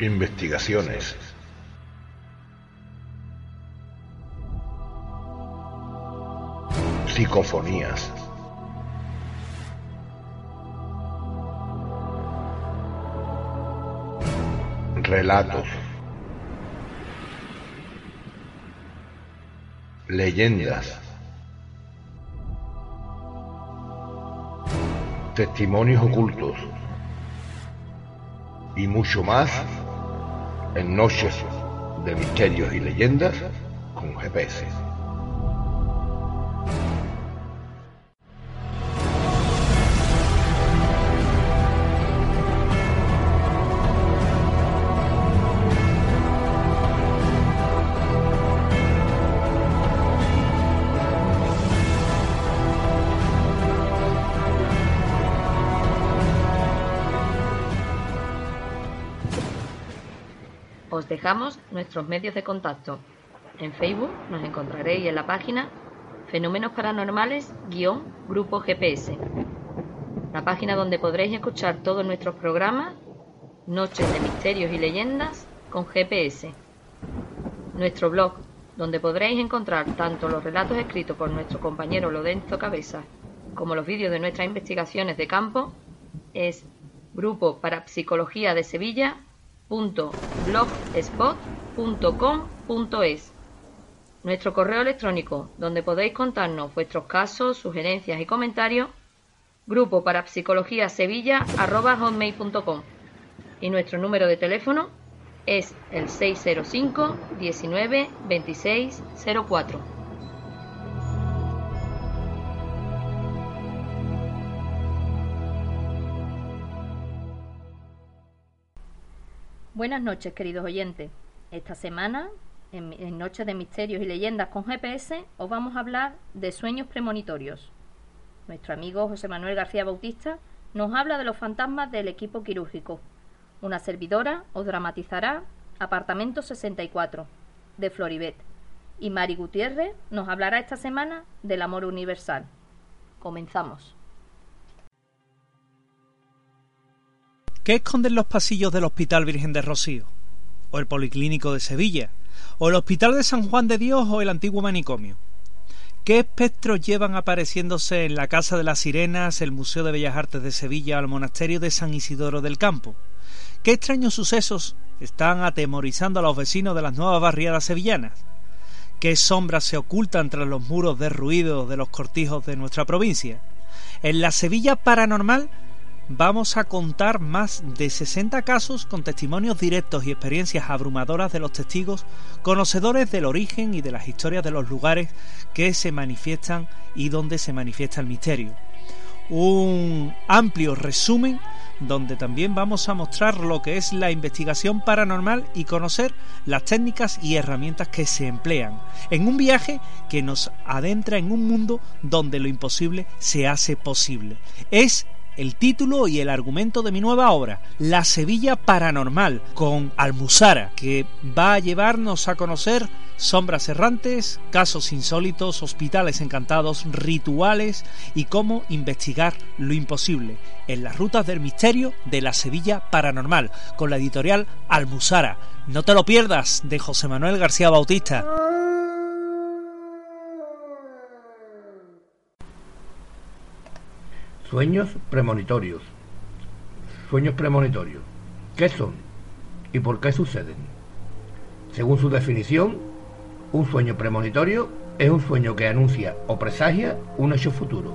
Investigaciones. Psicofonías. Relatos. Leyendas. Testimonios ocultos. Y mucho más en Noches de Misterios y Leyendas con GPS. Nuestros medios de contacto. En Facebook nos encontraréis en la página Fenómenos Paranormales-Grupo GPS. La página donde podréis escuchar todos nuestros programas, Noches de Misterios y Leyendas con GPS. Nuestro blog, donde podréis encontrar tanto los relatos escritos por nuestro compañero Lodenzo Cabeza como los vídeos de nuestras investigaciones de campo, es Grupo Parapsicología de Sevilla Nuestro correo electrónico, donde podéis contarnos vuestros casos, sugerencias y comentarios, grupo para psicología sevilla y nuestro número de teléfono es el 605 19 26 04. Buenas noches, queridos oyentes. Esta semana, en, Noches de Misterios y Leyendas con GPS, os vamos a hablar de sueños premonitorios. Nuestro amigo José Manuel García Bautista nos habla de los fantasmas del equipo quirúrgico. Una servidora os dramatizará Apartamento 64, de Floribet. Y Mari Gutiérrez nos hablará esta semana del amor universal. Comenzamos. ¿Qué esconden los pasillos del Hospital Virgen de Rocío? ¿O el Policlínico de Sevilla? ¿O el Hospital de San Juan de Dios o el antiguo manicomio? ¿Qué espectros llevan apareciéndose en la Casa de las Sirenas, el Museo de Bellas Artes de Sevilla o el Monasterio de San Isidoro del Campo? ¿Qué extraños sucesos están atemorizando a los vecinos de las nuevas barriadas sevillanas? ¿Qué sombras se ocultan tras los muros derruidos de los cortijos de nuestra provincia? En la Sevilla paranormal vamos a contar más de 60 casos con testimonios directos y experiencias abrumadoras de los testigos, conocedores del origen y de las historias de los lugares que se manifiestan y donde se manifiesta el misterio. Un amplio resumen donde también vamos a mostrar lo que es la investigación paranormal y conocer las técnicas y herramientas que se emplean en un viaje que nos adentra en un mundo donde lo imposible se hace posible. Es el título y el argumento de mi nueva obra, La Sevilla Paranormal, con Almuzara, que va a llevarnos a conocer sombras errantes, casos insólitos, hospitales encantados, rituales y cómo investigar lo imposible en las rutas del misterio de la Sevilla Paranormal, con la editorial Almuzara. No te lo pierdas, de José Manuel García Bautista. Sueños premonitorios. Sueños premonitorios. ¿Qué son? ¿Y por qué suceden? Según su definición, un sueño premonitorio es un sueño que anuncia o presagia un hecho futuro.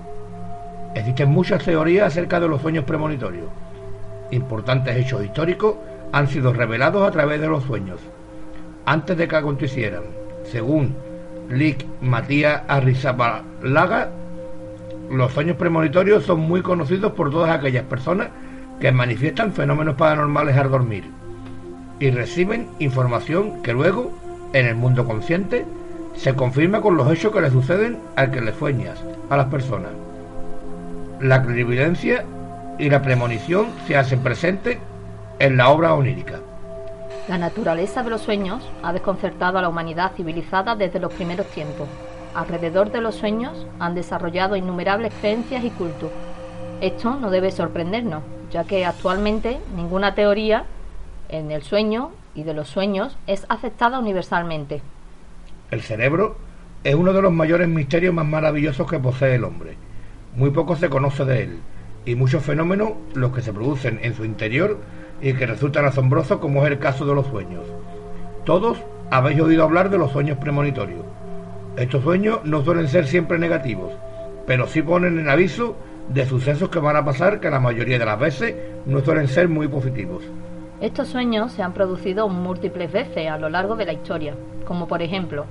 Existen muchas teorías acerca de los sueños premonitorios. Importantes hechos históricos han sido revelados a través de los sueños, antes de que acontecieran. Según Lick Matías Arrizabalaga, los sueños premonitorios son muy conocidos por todas aquellas personas que manifiestan fenómenos paranormales al dormir y reciben información que luego, en el mundo consciente, se confirma con los hechos que le suceden al que le sueñas a las personas. La clarividencia y la premonición se hacen presentes en la obra onírica. La naturaleza de los sueños ha desconcertado a la humanidad civilizada desde los primeros tiempos. Alrededor de los sueños han desarrollado innumerables creencias y cultos. Esto no debe sorprendernos, ya que actualmente ninguna teoría en el sueño y de los sueños es aceptada universalmente. El cerebro es uno de los mayores misterios más maravillosos que posee el hombre. Muy poco se conoce de él y muchos fenómenos los que se producen en su interior y que resultan asombrosos como es el caso de los sueños. Todos habéis oído hablar de los sueños premonitorios. Estos sueños no suelen ser siempre negativos, pero sí ponen en aviso de sucesos que van a pasar que la mayoría de las veces no suelen ser muy positivos. Estos sueños se han producido múltiples veces a lo largo de la historia, como por ejemplo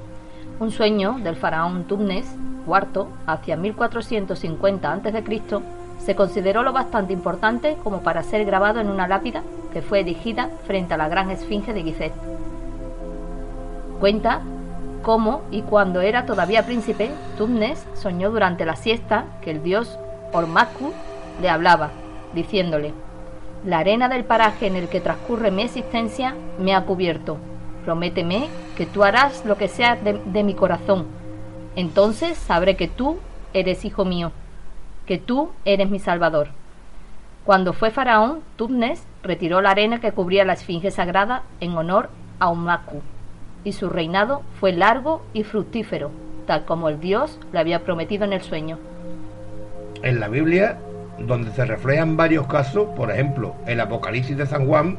un sueño del faraón Tubnes IV hacia 1450 a.C. se consideró lo bastante importante como para ser grabado en una lápida que fue erigida frente a la gran esfinge de Gizeh. Cuenta cómo y cuando era todavía príncipe, Tubnes soñó durante la siesta que el dios Ormaku le hablaba, diciéndole, La arena del paraje en el que transcurre mi existencia me ha cubierto. Prométeme que tú harás lo que sea de, mi corazón. Entonces sabré que tú eres hijo mío, que tú eres mi salvador. Cuando fue faraón, Tubnes retiró la arena que cubría la esfinge sagrada en honor a Ormaku y su reinado fue largo y fructífero, tal como el Dios le había prometido en el sueño. En la Biblia, donde se reflejan varios casos, por ejemplo, el Apocalipsis de San Juan,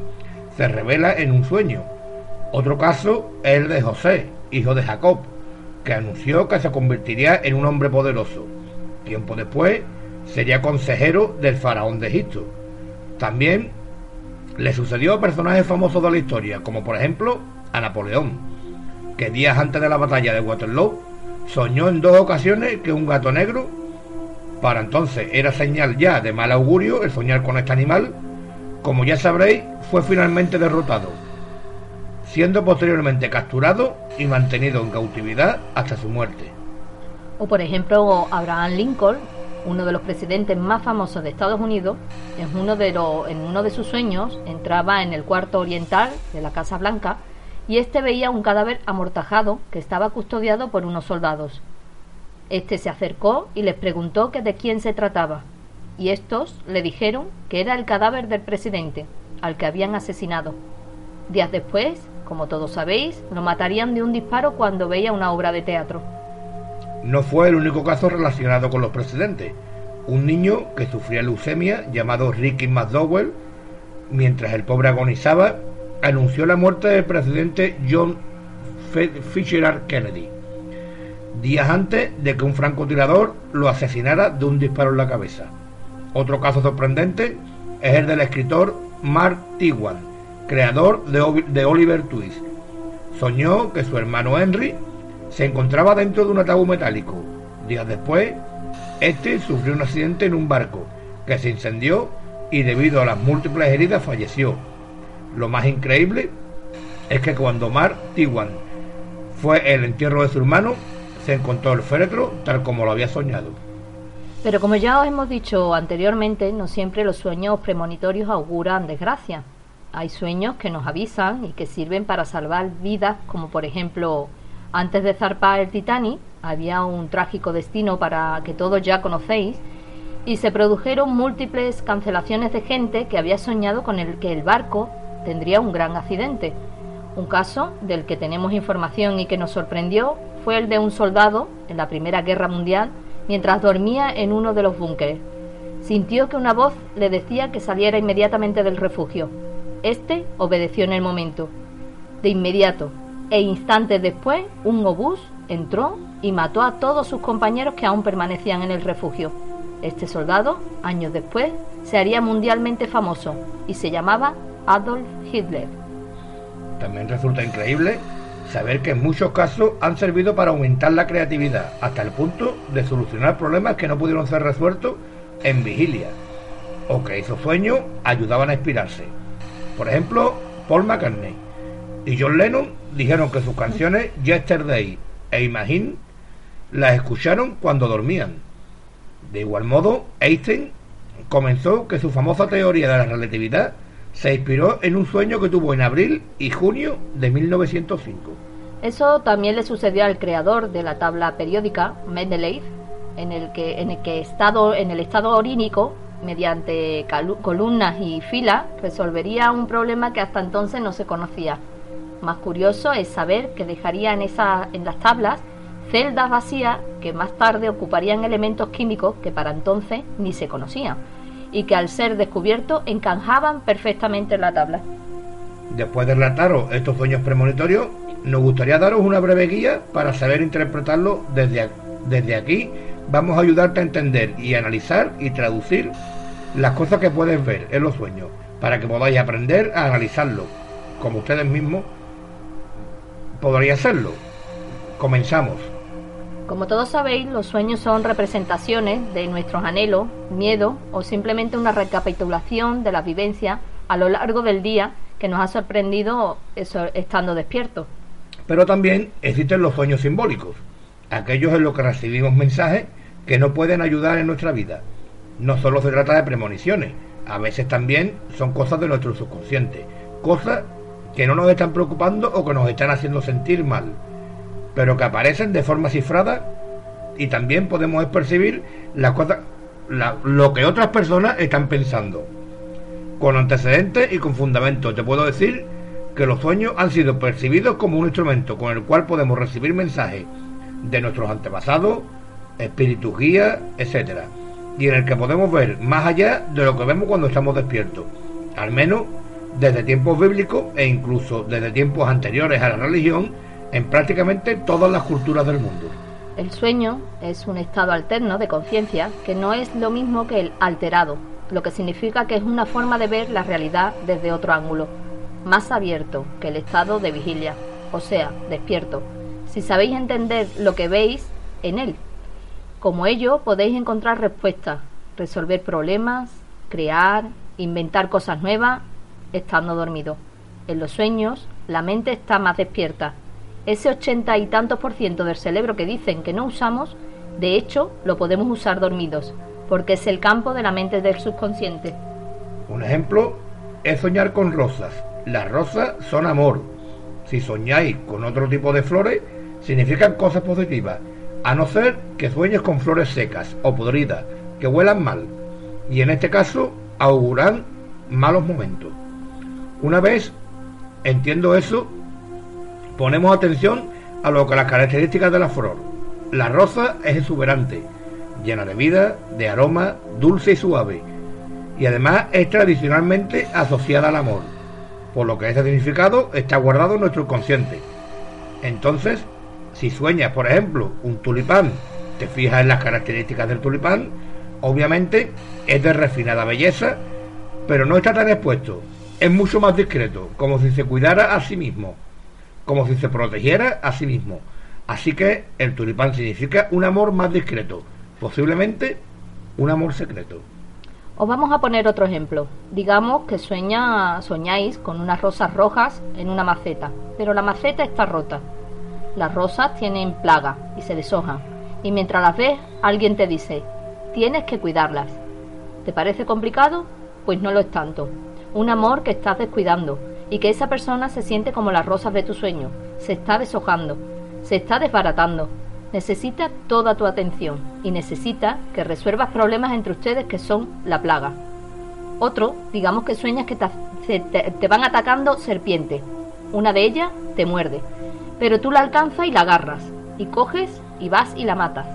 se revela en un sueño. Otro caso es el de José, hijo de Jacob, que anunció que se convertiría en un hombre poderoso. Tiempo después sería consejero del faraón de Egipto. También le sucedió a personajes famosos de la historia, como por ejemplo a Napoleón que días antes de la batalla de Waterloo soñó en dos ocasiones que un gato negro, para entonces era señal ya de mal augurio el soñar con este animal, como ya sabréis, fue finalmente derrotado, siendo posteriormente capturado y mantenido en cautividad hasta su muerte. O por ejemplo, Abraham Lincoln, uno de los presidentes más famosos de Estados Unidos, en uno de, los, en uno de sus sueños entraba en el cuarto oriental de la Casa Blanca y éste veía un cadáver amortajado que estaba custodiado por unos soldados. Este se acercó y les preguntó que de quién se trataba, y estos le dijeron que era el cadáver del presidente, al que habían asesinado. Días después, como todos sabéis, lo matarían de un disparo cuando veía una obra de teatro. No fue el único caso relacionado con los presidentes. Un niño que sufría leucemia, llamado Ricky McDowell, mientras el pobre agonizaba, anunció la muerte del presidente John Fitzgerald Kennedy, días antes de que un francotirador lo asesinara de un disparo en la cabeza. Otro caso sorprendente es el del escritor Mark Twain, creador de Oliver Twist. Soñó que su hermano Henry se encontraba dentro de un ataúd metálico. Días después, este sufrió un accidente en un barco que se incendió y debido a las múltiples heridas falleció lo más increíble es que cuando Mar Tiwan fue el entierro de su hermano, se encontró el féretro tal como lo había soñado. Pero como ya os hemos dicho anteriormente, no siempre los sueños premonitorios auguran desgracia. Hay sueños que nos avisan y que sirven para salvar vidas, como por ejemplo, antes de zarpar el Titanic, había un trágico destino para que todos ya conocéis, y se produjeron múltiples cancelaciones de gente que había soñado con el que el barco tendría un gran accidente. Un caso del que tenemos información y que nos sorprendió fue el de un soldado en la Primera Guerra Mundial mientras dormía en uno de los búnkeres. Sintió que una voz le decía que saliera inmediatamente del refugio. Este obedeció en el momento. De inmediato, e instantes después, un obús entró y mató a todos sus compañeros que aún permanecían en el refugio. Este soldado, años después, se haría mundialmente famoso y se llamaba Adolf Hitler. También resulta increíble saber que en muchos casos han servido para aumentar la creatividad hasta el punto de solucionar problemas que no pudieron ser resueltos en vigilia o que esos sueños ayudaban a inspirarse. Por ejemplo, Paul McCartney y John Lennon dijeron que sus canciones Yesterday e Imagine las escucharon cuando dormían. De igual modo, Einstein comenzó que su famosa teoría de la relatividad se inspiró en un sueño que tuvo en abril y junio de 1905. Eso también le sucedió al creador de la tabla periódica, Mendeleev, en el que en el que estado en el estado orínico mediante columnas y filas, resolvería un problema que hasta entonces no se conocía. Más curioso es saber que dejaría en, en las tablas celdas vacías que más tarde ocuparían elementos químicos que para entonces ni se conocían y que al ser descubiertos encajaban perfectamente en la tabla. Después de relataros estos sueños premonitorios, nos gustaría daros una breve guía para saber interpretarlo desde, desde aquí. Vamos a ayudarte a entender y analizar y traducir las cosas que puedes ver en los sueños, para que podáis aprender a analizarlo, como ustedes mismos podrían hacerlo. Comenzamos. Como todos sabéis, los sueños son representaciones de nuestros anhelos, miedos o simplemente una recapitulación de las vivencias a lo largo del día que nos ha sorprendido estando despiertos. Pero también existen los sueños simbólicos, aquellos en los que recibimos mensajes que no pueden ayudar en nuestra vida. No solo se trata de premoniciones, a veces también son cosas de nuestro subconsciente, cosas que no nos están preocupando o que nos están haciendo sentir mal pero que aparecen de forma cifrada y también podemos percibir las cosas, lo que otras personas están pensando. Con antecedentes y con fundamento te puedo decir que los sueños han sido percibidos como un instrumento con el cual podemos recibir mensajes de nuestros antepasados, espíritus guías, etc. Y en el que podemos ver más allá de lo que vemos cuando estamos despiertos. Al menos desde tiempos bíblicos e incluso desde tiempos anteriores a la religión en prácticamente todas las culturas del mundo. El sueño es un estado alterno de conciencia que no es lo mismo que el alterado, lo que significa que es una forma de ver la realidad desde otro ángulo, más abierto que el estado de vigilia, o sea, despierto, si sabéis entender lo que veis en él. Como ello podéis encontrar respuestas, resolver problemas, crear, inventar cosas nuevas, estando dormido. En los sueños, la mente está más despierta ese ochenta y tantos por ciento del cerebro que dicen que no usamos, de hecho, lo podemos usar dormidos, porque es el campo de la mente del subconsciente. Un ejemplo es soñar con rosas. Las rosas son amor. Si soñáis con otro tipo de flores, significan cosas positivas, a no ser que sueñes con flores secas o podridas, que huelan mal, y en este caso auguran malos momentos. Una vez entiendo eso, Ponemos atención a lo que las características de la flor. La rosa es exuberante, llena de vida, de aroma, dulce y suave, y además es tradicionalmente asociada al amor, por lo que ese significado está guardado en nuestro consciente. Entonces, si sueñas, por ejemplo, un tulipán, te fijas en las características del tulipán, obviamente es de refinada belleza, pero no está tan expuesto, es mucho más discreto, como si se cuidara a sí mismo como si se protegiera a sí mismo. Así que el tulipán significa un amor más discreto, posiblemente un amor secreto. Os vamos a poner otro ejemplo. Digamos que sueña, soñáis con unas rosas rojas en una maceta, pero la maceta está rota. Las rosas tienen plaga y se deshojan, y mientras las ves, alguien te dice, tienes que cuidarlas. ¿Te parece complicado? Pues no lo es tanto. Un amor que estás descuidando, y que esa persona se siente como las rosas de tu sueño, se está deshojando, se está desbaratando, necesita toda tu atención y necesita que resuelvas problemas entre ustedes que son la plaga. Otro, digamos que sueñas que te, van atacando serpientes. Una de ellas te muerde, pero tú la alcanzas y la agarras, y coges y vas y la matas.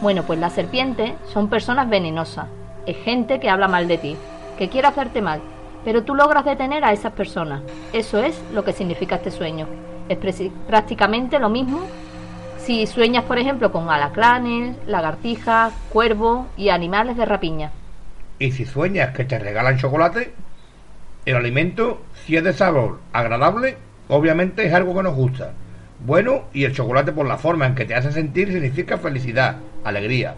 Bueno, pues las serpientes son personas venenosas, es gente que habla mal de ti, que quiere hacerte mal, pero tú logras detener a esas personas. Eso es lo que significa este sueño. Es prácticamente lo mismo si sueñas, por ejemplo, con alacranes, lagartijas, cuervos y animales de rapiña. Y si sueñas que te regalan chocolate, el alimento, si es de sabor agradable, obviamente es algo que nos gusta. Bueno, y el chocolate por la forma en que te hace sentir significa felicidad, alegría.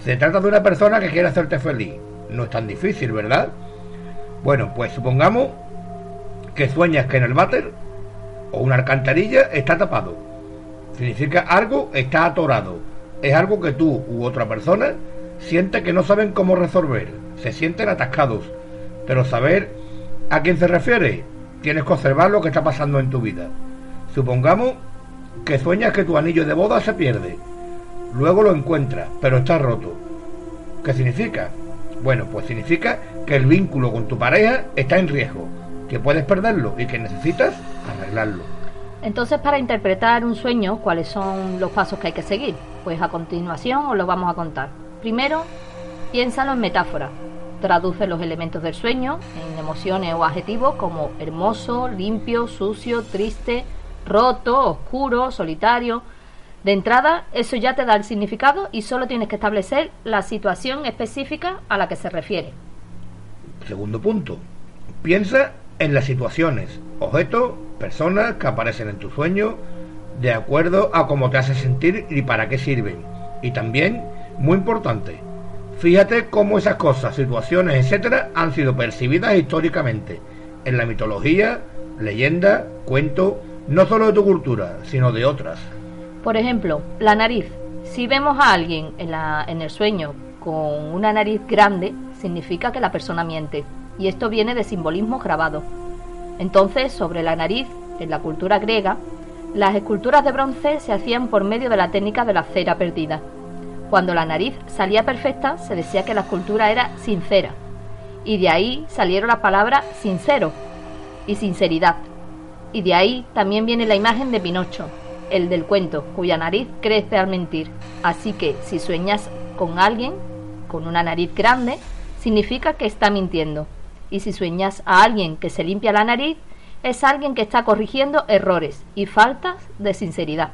Se trata de una persona que quiere hacerte feliz. No es tan difícil, ¿verdad? Bueno, pues supongamos que sueñas que en el váter o una alcantarilla está tapado. Significa algo está atorado. Es algo que tú u otra persona siente que no saben cómo resolver. Se sienten atascados. Pero saber a quién se refiere, tienes que observar lo que está pasando en tu vida. Supongamos que sueñas que tu anillo de boda se pierde. Luego lo encuentras, pero está roto. ¿Qué significa? Bueno, pues significa que el vínculo con tu pareja está en riesgo, que puedes perderlo y que necesitas arreglarlo. Entonces, para interpretar un sueño, ¿cuáles son los pasos que hay que seguir? Pues a continuación os lo vamos a contar. Primero, piénsalo en metáfora. Traduce los elementos del sueño en emociones o adjetivos como hermoso, limpio, sucio, triste, roto, oscuro, solitario. De entrada, eso ya te da el significado y solo tienes que establecer la situación específica a la que se refiere. Segundo punto, piensa en las situaciones, objetos, personas que aparecen en tu sueño, de acuerdo a cómo te hace sentir y para qué sirven. Y también, muy importante, fíjate cómo esas cosas, situaciones, etcétera, han sido percibidas históricamente en la mitología, leyenda, cuento, no solo de tu cultura, sino de otras. Por ejemplo, la nariz. Si vemos a alguien en, la, en el sueño con una nariz grande, significa que la persona miente. Y esto viene de simbolismo grabado. Entonces, sobre la nariz, en la cultura griega, las esculturas de bronce se hacían por medio de la técnica de la cera perdida. Cuando la nariz salía perfecta, se decía que la escultura era sincera. Y de ahí salieron las palabras sincero y sinceridad. Y de ahí también viene la imagen de Pinocho, el del cuento, cuya nariz crece al mentir. Así que si sueñas con alguien con una nariz grande, significa que está mintiendo. Y si sueñas a alguien que se limpia la nariz, es alguien que está corrigiendo errores y faltas de sinceridad.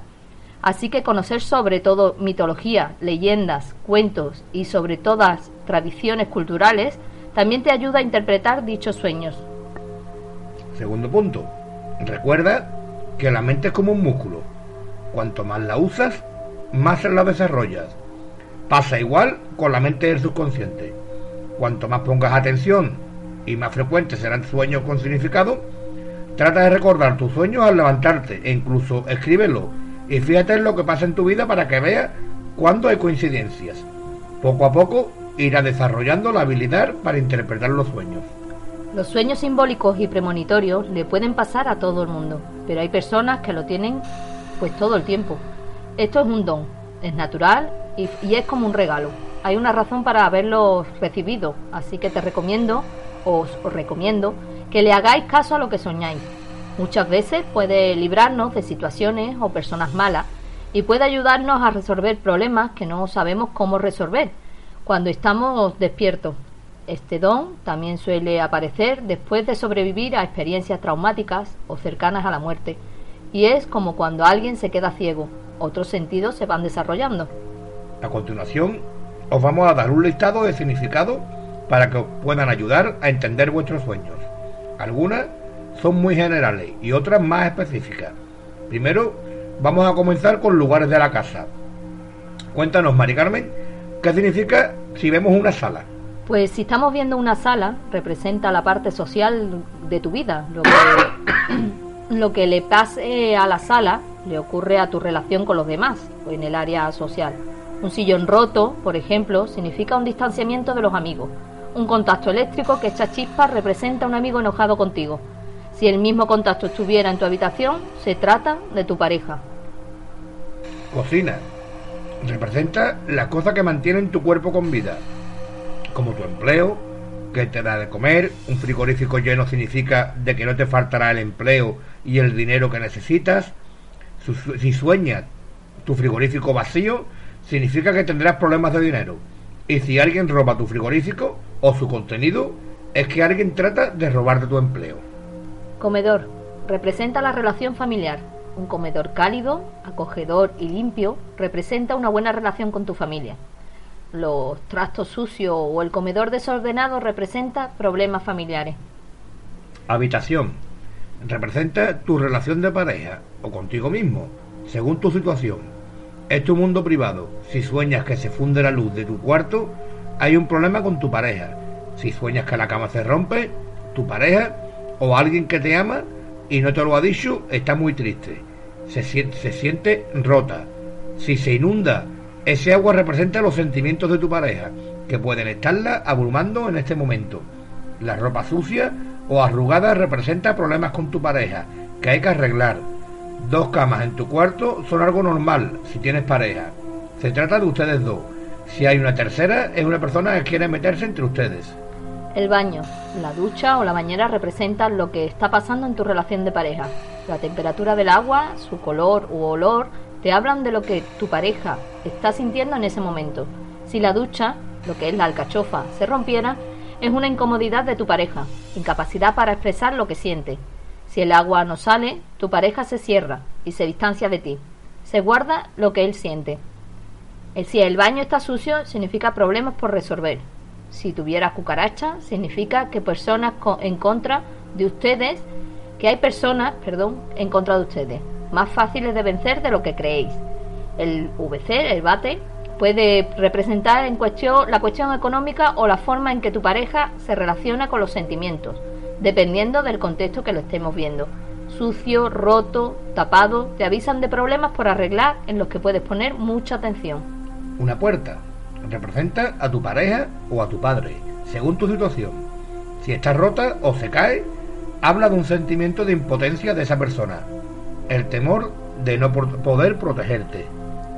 Así que conocer sobre todo mitología, leyendas, cuentos y sobre todas tradiciones culturales también te ayuda a interpretar dichos sueños. Segundo punto, recuerda que la mente es como un músculo. Cuanto más la usas, más la desarrollas. Pasa igual con la mente del subconsciente. Cuanto más pongas atención y más frecuentes serán sueños con significado, trata de recordar tus sueños al levantarte e incluso escríbelo y fíjate en lo que pasa en tu vida para que veas cuándo hay coincidencias. Poco a poco irá desarrollando la habilidad para interpretar los sueños. Los sueños simbólicos y premonitorios le pueden pasar a todo el mundo, pero hay personas que lo tienen pues todo el tiempo. Esto es un don, es natural y, y es como un regalo. Hay una razón para haberlo recibido, así que te recomiendo os, os recomiendo que le hagáis caso a lo que soñáis. Muchas veces puede librarnos de situaciones o personas malas y puede ayudarnos a resolver problemas que no sabemos cómo resolver cuando estamos despiertos. Este don también suele aparecer después de sobrevivir a experiencias traumáticas o cercanas a la muerte, y es como cuando alguien se queda ciego, otros sentidos se van desarrollando. A continuación, os vamos a dar un listado de significados para que os puedan ayudar a entender vuestros sueños. Algunas son muy generales y otras más específicas. Primero, vamos a comenzar con lugares de la casa. Cuéntanos, Mari Carmen, ¿qué significa si vemos una sala? Pues si estamos viendo una sala, representa la parte social de tu vida. Lo que, lo que le pase a la sala le ocurre a tu relación con los demás, en el área social. Un sillón roto, por ejemplo, significa un distanciamiento de los amigos. Un contacto eléctrico que echa chispas representa a un amigo enojado contigo. Si el mismo contacto estuviera en tu habitación, se trata de tu pareja. Cocina. Representa las cosas que mantienen tu cuerpo con vida, como tu empleo, que te da de comer, un frigorífico lleno significa de que no te faltará el empleo y el dinero que necesitas. Si sueñas tu frigorífico vacío, significa que tendrás problemas de dinero. Y si alguien roba tu frigorífico o su contenido, es que alguien trata de robarte tu empleo. Comedor. Representa la relación familiar. Un comedor cálido, acogedor y limpio representa una buena relación con tu familia. Los trastos sucios o el comedor desordenado representa problemas familiares. Habitación. Representa tu relación de pareja o contigo mismo, según tu situación. Es tu mundo privado. Si sueñas que se funde la luz de tu cuarto, hay un problema con tu pareja. Si sueñas que la cama se rompe, tu pareja o alguien que te ama y no te lo ha dicho, está muy triste. Se siente, se siente rota. Si se inunda, ese agua representa los sentimientos de tu pareja, que pueden estarla abrumando en este momento. La ropa sucia o arrugada representa problemas con tu pareja, que hay que arreglar. Dos camas en tu cuarto son algo normal si tienes pareja. Se trata de ustedes dos. Si hay una tercera, es una persona que quiere meterse entre ustedes. El baño, la ducha o la bañera representan lo que está pasando en tu relación de pareja. La temperatura del agua, su color u olor, te hablan de lo que tu pareja está sintiendo en ese momento. Si la ducha, lo que es la alcachofa, se rompiera, es una incomodidad de tu pareja, incapacidad para expresar lo que siente. Si el agua no sale, tu pareja se cierra y se distancia de ti. Se guarda lo que él siente. Si el baño está sucio, significa problemas por resolver. Si tuviera cucaracha, significa que personas en contra de ustedes, que hay personas, perdón, en contra de ustedes, más fáciles de vencer de lo que creéis. El VC, el bate, puede representar en cuestión la cuestión económica o la forma en que tu pareja se relaciona con los sentimientos, dependiendo del contexto que lo estemos viendo. Sucio, roto, tapado, te avisan de problemas por arreglar en los que puedes poner mucha atención. Una puerta representa a tu pareja o a tu padre, según tu situación. Si está rota o se cae, habla de un sentimiento de impotencia de esa persona, el temor de no poder protegerte.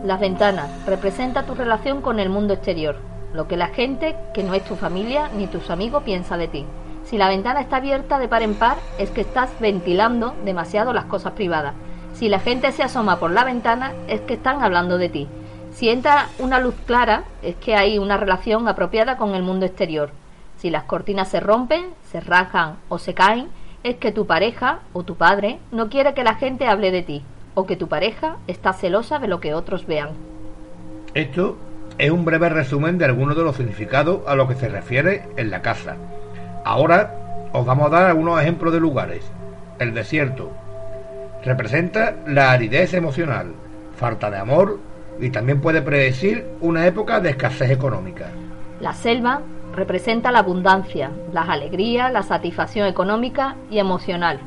Las ventanas representa tu relación con el mundo exterior, lo que la gente, que no es tu familia ni tus amigos, piensa de ti. Si la ventana está abierta de par en par, es que estás ventilando demasiado las cosas privadas. Si la gente se asoma por la ventana, es que están hablando de ti. Si entra una luz clara, es que hay una relación apropiada con el mundo exterior. Si las cortinas se rompen, se rajan o se caen, es que tu pareja o tu padre no quiere que la gente hable de ti o que tu pareja está celosa de lo que otros vean. Esto es un breve resumen de algunos de los significados a los que se refiere en la casa. Ahora os vamos a dar algunos ejemplos de lugares. El desierto representa la aridez emocional, falta de amor y también puede predecir una época de escasez económica. La selva representa la abundancia, las alegrías, la satisfacción económica y emocional.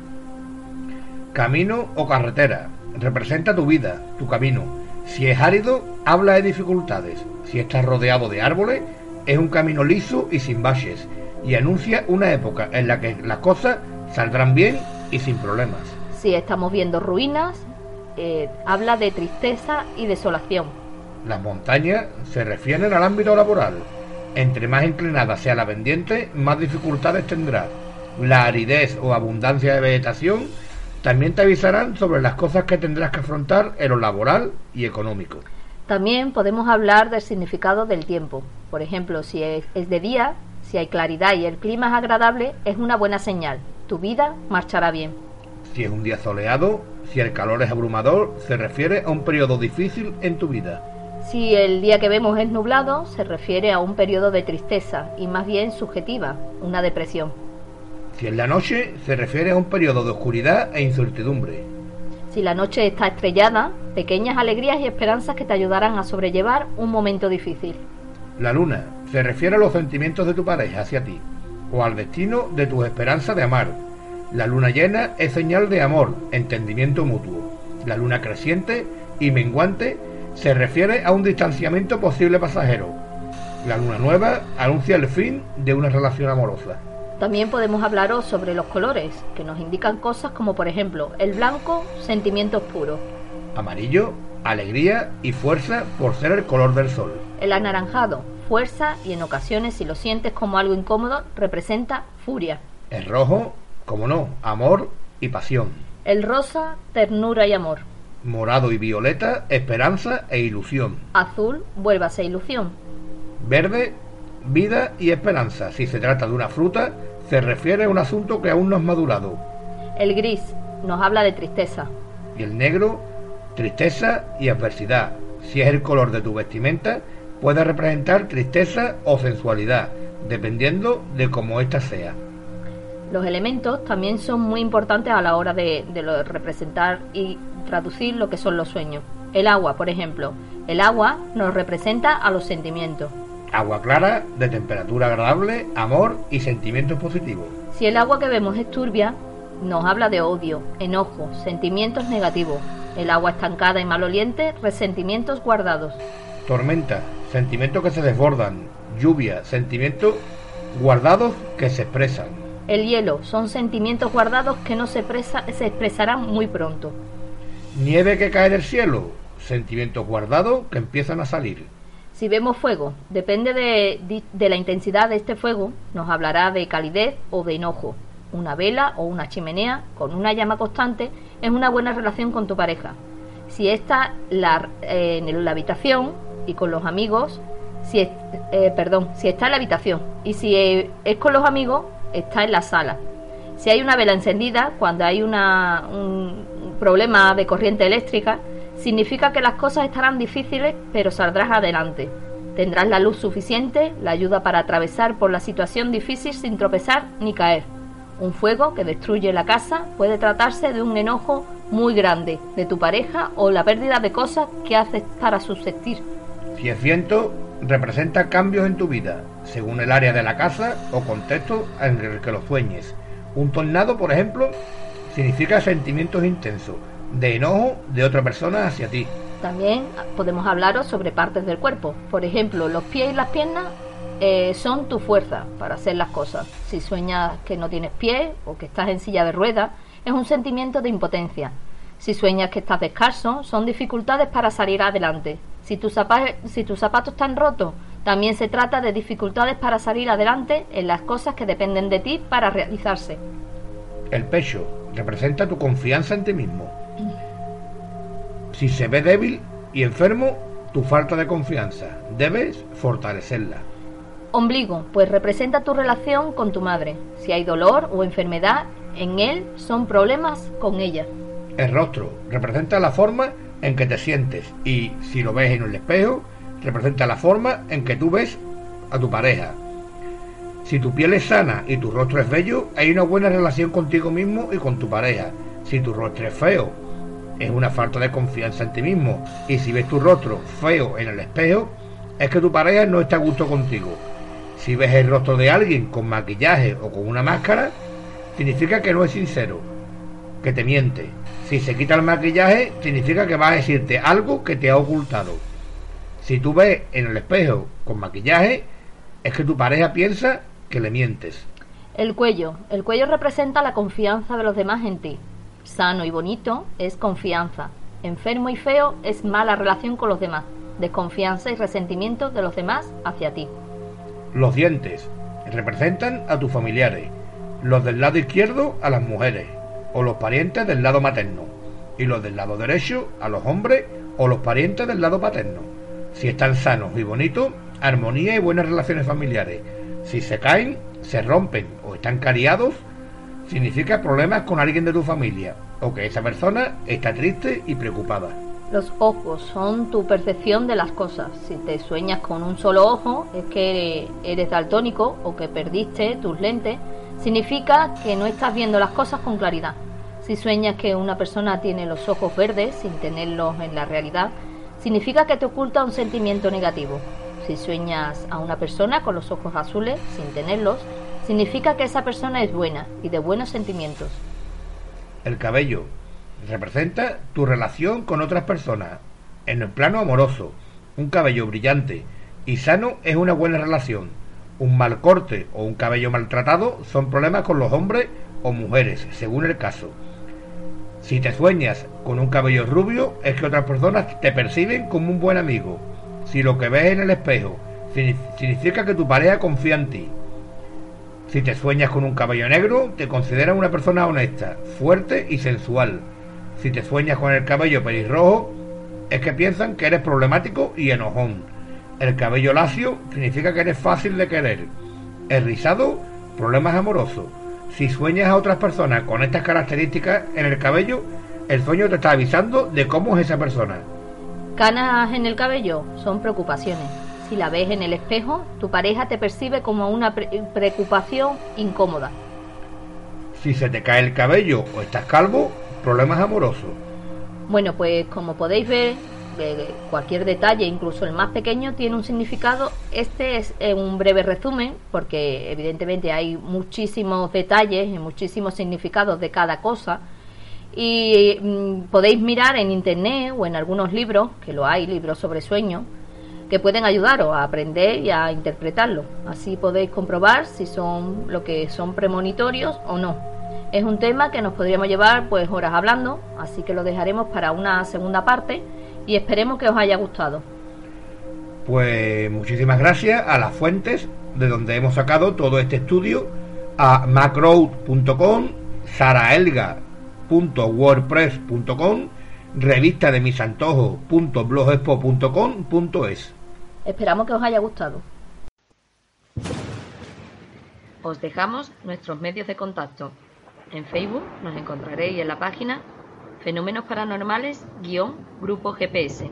Camino o carretera representa tu vida, tu camino. Si es árido, habla de dificultades. Si está rodeado de árboles, es un camino liso y sin baches, y anuncia una época en la que las cosas saldrán bien y sin problemas. Si estamos viendo ruinas, eh, habla de tristeza y desolación. Las montañas se refieren al ámbito laboral. Entre más inclinada sea la pendiente, más dificultades tendrá. La aridez o abundancia de vegetación también te avisarán sobre las cosas que tendrás que afrontar en lo laboral y económico. También podemos hablar del significado del tiempo. Por ejemplo, si es, de día, si hay claridad y el clima es agradable, es una buena señal. Tu vida marchará bien. Si es un día soleado, si el calor es abrumador, se refiere a un periodo difícil en tu vida. Si el día que vemos es nublado, se refiere a un periodo de tristeza y más bien subjetiva, una depresión. Si en la noche se refiere a un periodo de oscuridad e incertidumbre. Si la noche está estrellada, pequeñas alegrías y esperanzas que te ayudarán a sobrellevar un momento difícil. La luna se refiere a los sentimientos de tu pareja hacia ti o al destino de tus esperanzas de amar. La luna llena es señal de amor, entendimiento mutuo. La luna creciente y menguante se refiere a un distanciamiento posible pasajero. La luna nueva anuncia el fin de una relación amorosa. También podemos hablaros sobre los colores, que nos indican cosas como por ejemplo el blanco, sentimientos puros. Amarillo, alegría y fuerza por ser el color del sol. El anaranjado, fuerza y en ocasiones si lo sientes como algo incómodo, representa furia. El rojo, como no, amor y pasión. El rosa, ternura y amor. Morado y violeta, esperanza e ilusión. Azul, vuélvase ilusión. Verde, vida y esperanza. Si se trata de una fruta, se refiere a un asunto que aún no es madurado. El gris nos habla de tristeza. Y el negro, tristeza y adversidad. Si es el color de tu vestimenta, puede representar tristeza o sensualidad, dependiendo de cómo ésta sea. Los elementos también son muy importantes a la hora de, de representar y traducir lo que son los sueños. El agua, por ejemplo. El agua nos representa a los sentimientos. Agua clara, de temperatura agradable, amor y sentimientos positivos. Si el agua que vemos es turbia, nos habla de odio, enojo, sentimientos negativos. El agua estancada y maloliente, resentimientos guardados. Tormenta, sentimientos que se desbordan. Lluvia, sentimientos guardados que se expresan. El hielo, son sentimientos guardados que no se, se expresarán muy pronto. Nieve que cae del cielo, sentimientos guardados que empiezan a salir. Si vemos fuego, depende de, de- de la intensidad de este fuego, nos hablará de calidez o de enojo. Una vela o una chimenea con una llama constante es una buena relación con tu pareja. Si está la, eh, en la habitación y con los amigos, si es- eh, perdón, si está en la habitación y si eh, es con los amigos, está en la sala. Si hay una vela encendida, cuando hay una, un problema de corriente eléctrica, significa que las cosas estarán difíciles, pero saldrás adelante. Tendrás la luz suficiente, la ayuda para atravesar por la situación difícil sin tropezar ni caer. Un fuego que destruye la casa puede tratarse de un enojo muy grande de tu pareja o la pérdida de cosas que haces para subsistir. Si es viento, representa cambios en tu vida, según el área de la casa o contexto en el que lo sueñes. Un tornado, por ejemplo, significa sentimientos intensos, de enojo de otra persona hacia ti. También podemos hablaros sobre partes del cuerpo. Por ejemplo, los pies y las piernas eh, son tu fuerza para hacer las cosas. Si sueñas que no tienes pies o que estás en silla de ruedas, es un sentimiento de impotencia. Si sueñas que estás descalzo, son dificultades para salir adelante. Si tus, zapa- si tus zapatos están rotos, también se trata de dificultades para salir adelante en las cosas que dependen de ti para realizarse. El pecho representa tu confianza en ti mismo. Si se ve débil y enfermo, tu falta de confianza. Debes fortalecerla. Ombligo, pues representa tu relación con tu madre. Si hay dolor o enfermedad en él, son problemas con ella. El rostro representa la forma en que te sientes y si lo ves en el espejo, representa la forma en que tú ves a tu pareja. Si tu piel es sana y tu rostro es bello, hay una buena relación contigo mismo y con tu pareja. Si tu rostro es feo, es una falta de confianza en ti mismo. Y si ves tu rostro feo en el espejo, es que tu pareja no está a gusto contigo. Si ves el rostro de alguien con maquillaje o con una máscara, significa que no es sincero, que te miente. Si se quita el maquillaje, significa que va a decirte algo que te ha ocultado. Si tú ves en el espejo con maquillaje, es que tu pareja piensa que le mientes. El cuello. El cuello representa la confianza de los demás en ti. Sano y bonito es confianza. Enfermo y feo es mala relación con los demás. Desconfianza y resentimiento de los demás hacia ti. Los dientes representan a tus familiares, los del lado izquierdo a las mujeres o los parientes del lado materno y los del lado derecho a los hombres o los parientes del lado paterno. Si están sanos y bonitos, armonía y buenas relaciones familiares. Si se caen, se rompen o están cariados, significa problemas con alguien de tu familia o que esa persona está triste y preocupada. Los ojos son tu percepción de las cosas. Si te sueñas con un solo ojo, es que eres daltónico o que perdiste tus lentes. Significa que no estás viendo las cosas con claridad. Si sueñas que una persona tiene los ojos verdes sin tenerlos en la realidad, significa que te oculta un sentimiento negativo. Si sueñas a una persona con los ojos azules sin tenerlos, significa que esa persona es buena y de buenos sentimientos. El cabello representa tu relación con otras personas. En el plano amoroso, un cabello brillante y sano es una buena relación. Un mal corte o un cabello maltratado son problemas con los hombres o mujeres, según el caso. Si te sueñas con un cabello rubio, es que otras personas te perciben como un buen amigo. Si lo que ves en el espejo signi- significa que tu pareja confía en ti. Si te sueñas con un cabello negro, te consideran una persona honesta, fuerte y sensual. Si te sueñas con el cabello pelirrojo, es que piensan que eres problemático y enojón. El cabello lacio significa que eres fácil de querer. El rizado, problemas amorosos. Si sueñas a otras personas con estas características en el cabello, el sueño te está avisando de cómo es esa persona. Canas en el cabello son preocupaciones. Si la ves en el espejo, tu pareja te percibe como una pre- preocupación incómoda. Si se te cae el cabello o estás calvo, problemas amorosos. Bueno, pues como podéis ver, cualquier detalle, incluso el más pequeño, tiene un significado. Este es eh, un breve resumen, porque evidentemente hay muchísimos detalles y muchísimos significados de cada cosa. Y mm, podéis mirar en internet o en algunos libros, que lo hay, libros sobre sueños, que pueden ayudaros a aprender y a interpretarlo. Así podéis comprobar si son lo que son premonitorios o no. Es un tema que nos podríamos llevar pues horas hablando, así que lo dejaremos para una segunda parte y esperemos que os haya gustado. Pues muchísimas gracias a las fuentes de donde hemos sacado todo este estudio, a macroud.com, saraelga.wordpress.com, revista de mis antojos.blogexpo.com.es. Esperamos que os haya gustado. Os dejamos nuestros medios de contacto. En Facebook nos encontraréis en la página Fenómenos Paranormales-Grupo GPS.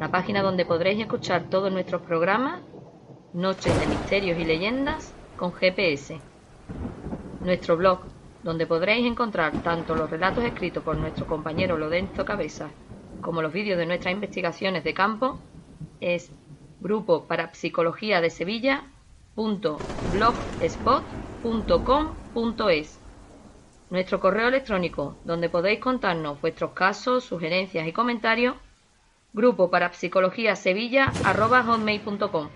La página donde podréis escuchar todos nuestros programas, Noches de Misterios y Leyendas con GPS. Nuestro blog, donde podréis encontrar tanto los relatos escritos por nuestro compañero Lorenzo Cabeza como los vídeos de nuestras investigaciones de campo, es Grupo Parapsicología de Sevilla.blogspot.com.es. Nuestro correo electrónico, donde podéis contarnos vuestros casos, sugerencias y comentarios, grupo parapsicología sevilla.com.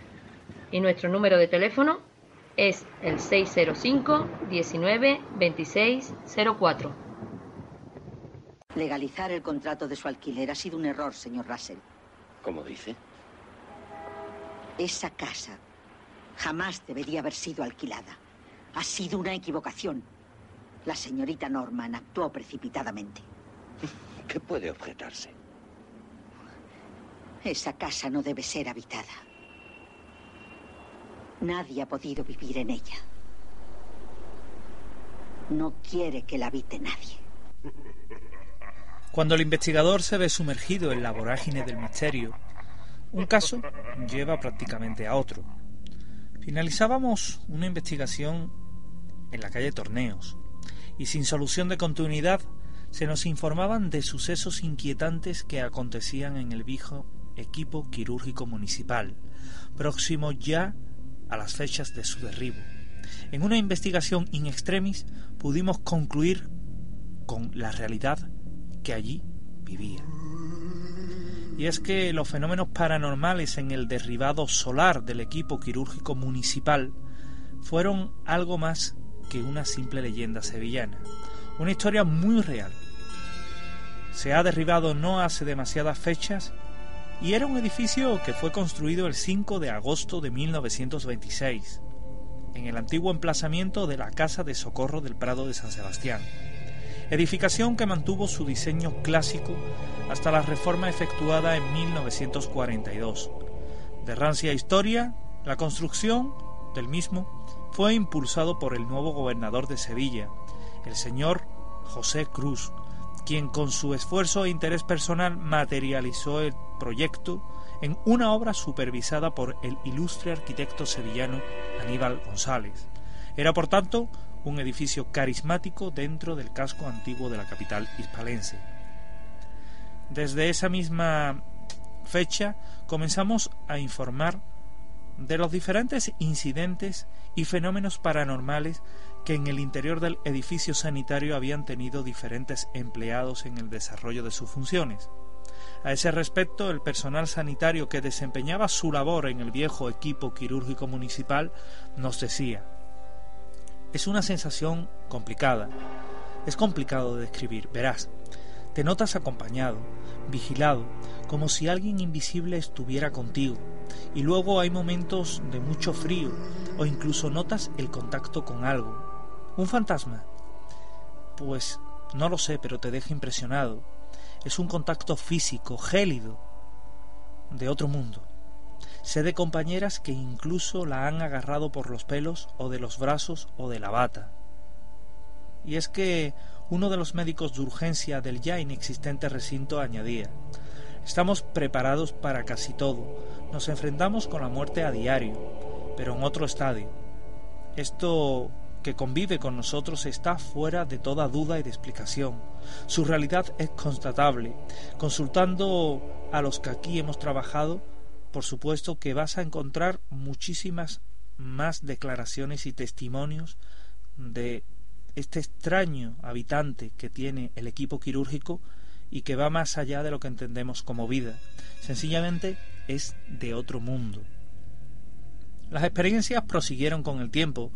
Y nuestro número de teléfono es el 605 19 26 04. Legalizar el contrato de su alquiler ha sido un error, señor Russell. ¿Cómo dice? Esa casa jamás debería haber sido alquilada. Ha sido una equivocación. La señorita Norman actuó precipitadamente. ¿Qué puede objetarse? Esa casa no debe ser habitada. Nadie ha podido vivir en ella. No quiere que la habite nadie. Cuando el investigador se ve sumergido en la vorágine del misterio, un caso lleva prácticamente a otro. Finalizábamos una investigación en la calle Torneos y sin solución de continuidad se nos informaban de sucesos inquietantes que acontecían en el viejo equipo quirúrgico municipal, próximo ya a las fechas de su derribo. En una investigación in extremis pudimos concluir con la realidad que allí vivía. Y es que los fenómenos paranormales en el derribado solar del equipo quirúrgico municipal fueron algo más que una simple leyenda sevillana, una historia muy real. Se ha derribado no hace demasiadas fechas y era un edificio que fue construido el 5 de agosto de 1926, en el antiguo emplazamiento de la Casa de Socorro del Prado de San Sebastián, edificación que mantuvo su diseño clásico hasta la reforma efectuada en 1942. De rancia historia, la construcción del mismo fue impulsado por el nuevo gobernador de Sevilla, el señor José Cruz, quien con su esfuerzo e interés personal materializó el proyecto en una obra supervisada por el ilustre arquitecto sevillano Aníbal González. Era, por tanto, un edificio carismático dentro del casco antiguo de la capital hispalense. Desde esa misma fecha comenzamos a informar de los diferentes incidentes y fenómenos paranormales que en el interior del edificio sanitario habían tenido diferentes empleados en el desarrollo de sus funciones. A ese respecto, el personal sanitario que desempeñaba su labor en el viejo equipo quirúrgico municipal nos decía, es una sensación complicada, es complicado de describir, verás, te notas acompañado, vigilado, como si alguien invisible estuviera contigo, y luego hay momentos de mucho frío o incluso notas el contacto con algo, ¿Un fantasma? Pues no lo sé, pero te deja impresionado. Es un contacto físico, gélido, de otro mundo. Sé de compañeras que incluso la han agarrado por los pelos o de los brazos o de la bata. Y es que uno de los médicos de urgencia del ya inexistente recinto añadía Estamos preparados para casi todo. Nos enfrentamos con la muerte a diario, pero en otro estadio. Esto que convive con nosotros está fuera de toda duda y de explicación. Su realidad es constatable. Consultando a los que aquí hemos trabajado, por supuesto que vas a encontrar muchísimas más declaraciones y testimonios de este extraño habitante que tiene el equipo quirúrgico y que va más allá de lo que entendemos como vida. Sencillamente es de otro mundo. Las experiencias prosiguieron con el tiempo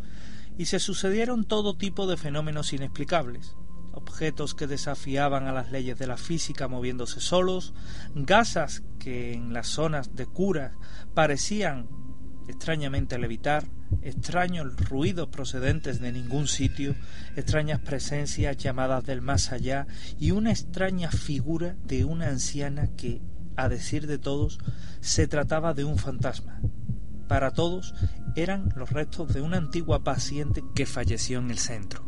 y se sucedieron todo tipo de fenómenos inexplicables. objetos que desafiaban a las leyes de la física moviéndose solos, gasas que en las zonas de cura parecían extrañamente levitar, extraños ruidos procedentes de ningún sitio, extrañas presencias llamadas del más allá y una extraña figura de una anciana que, a decir de todos, se trataba de un fantasma. Para todos eran los restos de una antigua paciente que falleció en el centro.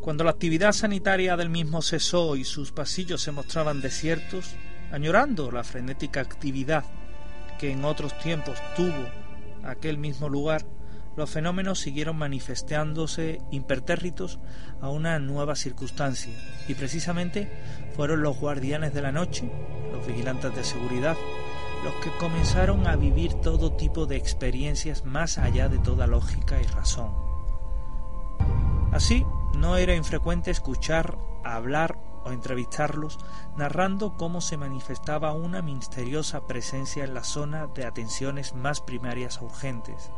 Cuando la actividad sanitaria del mismo cesó y sus pasillos se mostraban desiertos, añorando la frenética actividad que en otros tiempos tuvo aquel mismo lugar, los fenómenos siguieron manifestándose impertérritos a una nueva circunstancia, y precisamente fueron los guardianes de la noche, los vigilantes de seguridad, los que comenzaron a vivir todo tipo de experiencias más allá de toda lógica y razón. Así, no era infrecuente escuchar hablar o entrevistarlos narrando cómo se manifestaba una misteriosa presencia en la zona de atenciones más primarias o urgentes,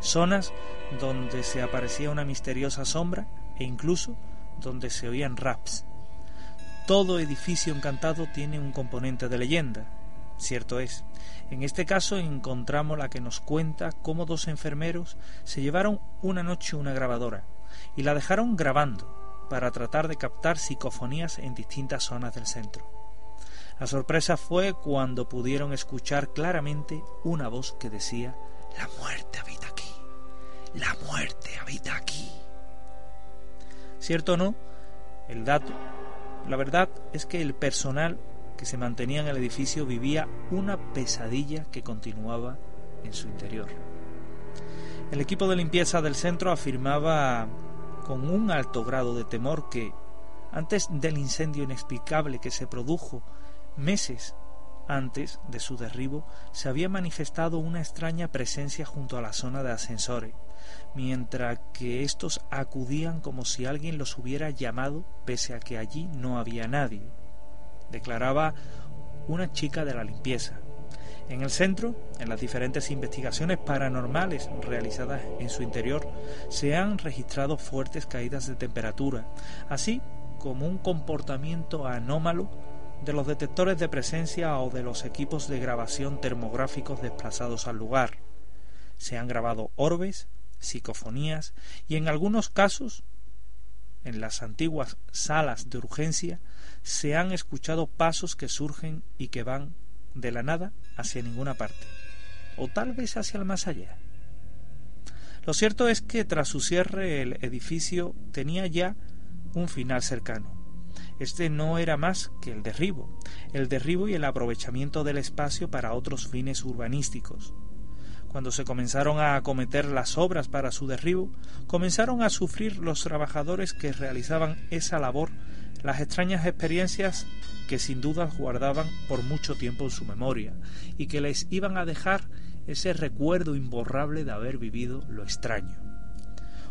zonas donde se aparecía una misteriosa sombra e incluso donde se oían raps. Todo edificio encantado tiene un componente de leyenda, cierto es. En este caso encontramos la que nos cuenta cómo dos enfermeros se llevaron una noche una grabadora y la dejaron grabando para tratar de captar psicofonías en distintas zonas del centro. La sorpresa fue cuando pudieron escuchar claramente una voz que decía La muerte habita aquí. La muerte habita aquí. Cierto o no, el dato, la verdad es que el personal que se mantenía en el edificio vivía una pesadilla que continuaba en su interior. El equipo de limpieza del centro afirmaba con un alto grado de temor que, antes del incendio inexplicable que se produjo meses antes de su derribo, se había manifestado una extraña presencia junto a la zona de ascensores, mientras que éstos acudían como si alguien los hubiera llamado pese a que allí no había nadie. Declaraba una chica de la limpieza, en el centro, en las diferentes investigaciones paranormales realizadas en su interior, se han registrado fuertes caídas de temperatura, así como un comportamiento anómalo de los detectores de presencia o de los equipos de grabación termográficos desplazados al lugar. Se han grabado orbes, psicofonías y en algunos casos, en las antiguas salas de urgencia, se han escuchado pasos que surgen y que van de la nada hacia ninguna parte, o tal vez hacia el más allá. Lo cierto es que tras su cierre el edificio tenía ya un final cercano. Este no era más que el derribo, el derribo y el aprovechamiento del espacio para otros fines urbanísticos. Cuando se comenzaron a acometer las obras para su derribo, comenzaron a sufrir los trabajadores que realizaban esa labor las extrañas experiencias que sin duda guardaban por mucho tiempo en su memoria y que les iban a dejar ese recuerdo imborrable de haber vivido lo extraño.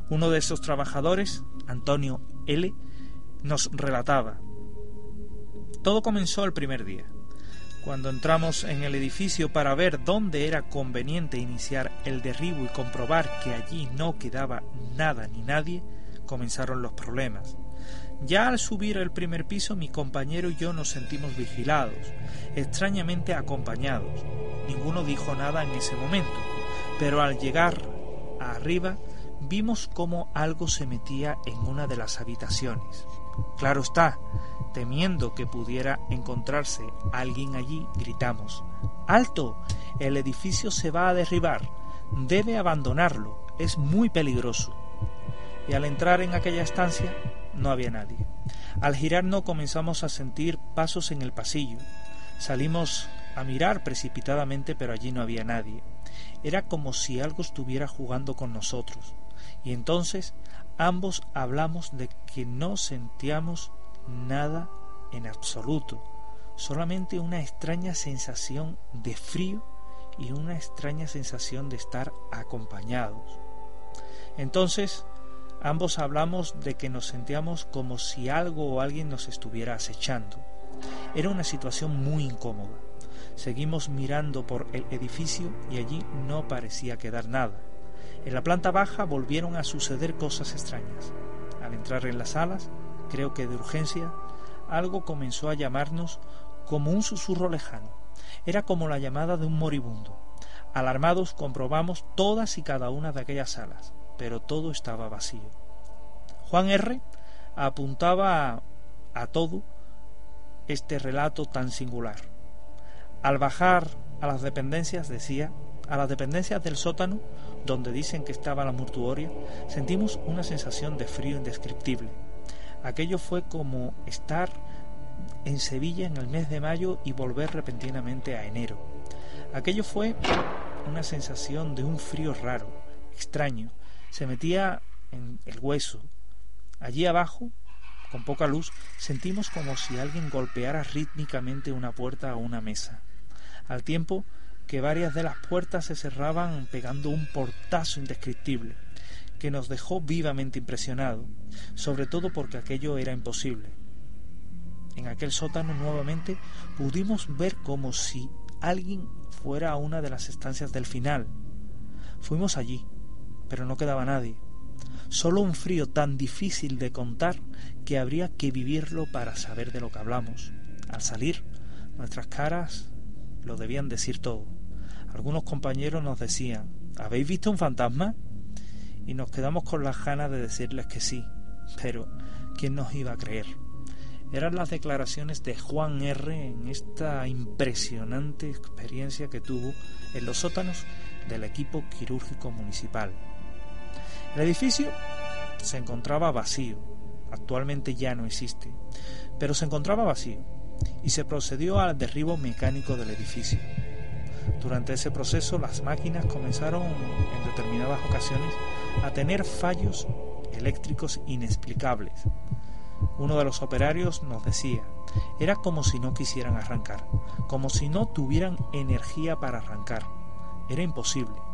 Uno de esos trabajadores, Antonio L., nos relataba. Todo comenzó el primer día. Cuando entramos en el edificio para ver dónde era conveniente iniciar el derribo y comprobar que allí no quedaba nada ni nadie, comenzaron los problemas. Ya al subir el primer piso mi compañero y yo nos sentimos vigilados, extrañamente acompañados. Ninguno dijo nada en ese momento, pero al llegar arriba vimos como algo se metía en una de las habitaciones. Claro está, temiendo que pudiera encontrarse alguien allí, gritamos ¡Alto! El edificio se va a derribar. Debe abandonarlo. Es muy peligroso. Y al entrar en aquella estancia no había nadie. Al girarnos comenzamos a sentir pasos en el pasillo. Salimos a mirar precipitadamente, pero allí no había nadie. Era como si algo estuviera jugando con nosotros. Y entonces ambos hablamos de que no sentíamos nada en absoluto, solamente una extraña sensación de frío y una extraña sensación de estar acompañados. Entonces Ambos hablamos de que nos sentíamos como si algo o alguien nos estuviera acechando. Era una situación muy incómoda. Seguimos mirando por el edificio y allí no parecía quedar nada. En la planta baja volvieron a suceder cosas extrañas. Al entrar en las salas, creo que de urgencia, algo comenzó a llamarnos como un susurro lejano. Era como la llamada de un moribundo. Alarmados comprobamos todas y cada una de aquellas salas, pero todo estaba vacío. Juan R. apuntaba a, todo este relato tan singular. Al bajar a las dependencias, decía, a las dependencias del sótano, donde dicen que estaba la mortuoria, sentimos una sensación de frío indescriptible. Aquello fue como estar en Sevilla en el mes de mayo y volver repentinamente a enero. Aquello fue una sensación de un frío raro, extraño. Se metía en el hueso. Allí abajo, con poca luz, sentimos como si alguien golpeara rítmicamente una puerta o una mesa. Al tiempo que varias de las puertas se cerraban pegando un portazo indescriptible, que nos dejó vivamente impresionado, sobre todo porque aquello era imposible. En aquel sótano nuevamente pudimos ver como si alguien fuera a una de las estancias del final. Fuimos allí, pero no quedaba nadie. Solo un frío tan difícil de contar que habría que vivirlo para saber de lo que hablamos. Al salir, nuestras caras lo debían decir todo. Algunos compañeros nos decían, ¿habéis visto un fantasma? Y nos quedamos con las ganas de decirles que sí, pero ¿quién nos iba a creer? Eran las declaraciones de Juan R. en esta impresionante experiencia que tuvo en los sótanos del equipo quirúrgico municipal. El edificio se encontraba vacío, actualmente ya no existe, pero se encontraba vacío y se procedió al derribo mecánico del edificio. Durante ese proceso las máquinas comenzaron en determinadas ocasiones a tener fallos eléctricos inexplicables. Uno de los operarios nos decía, era como si no quisieran arrancar, como si no tuvieran energía para arrancar. Era imposible.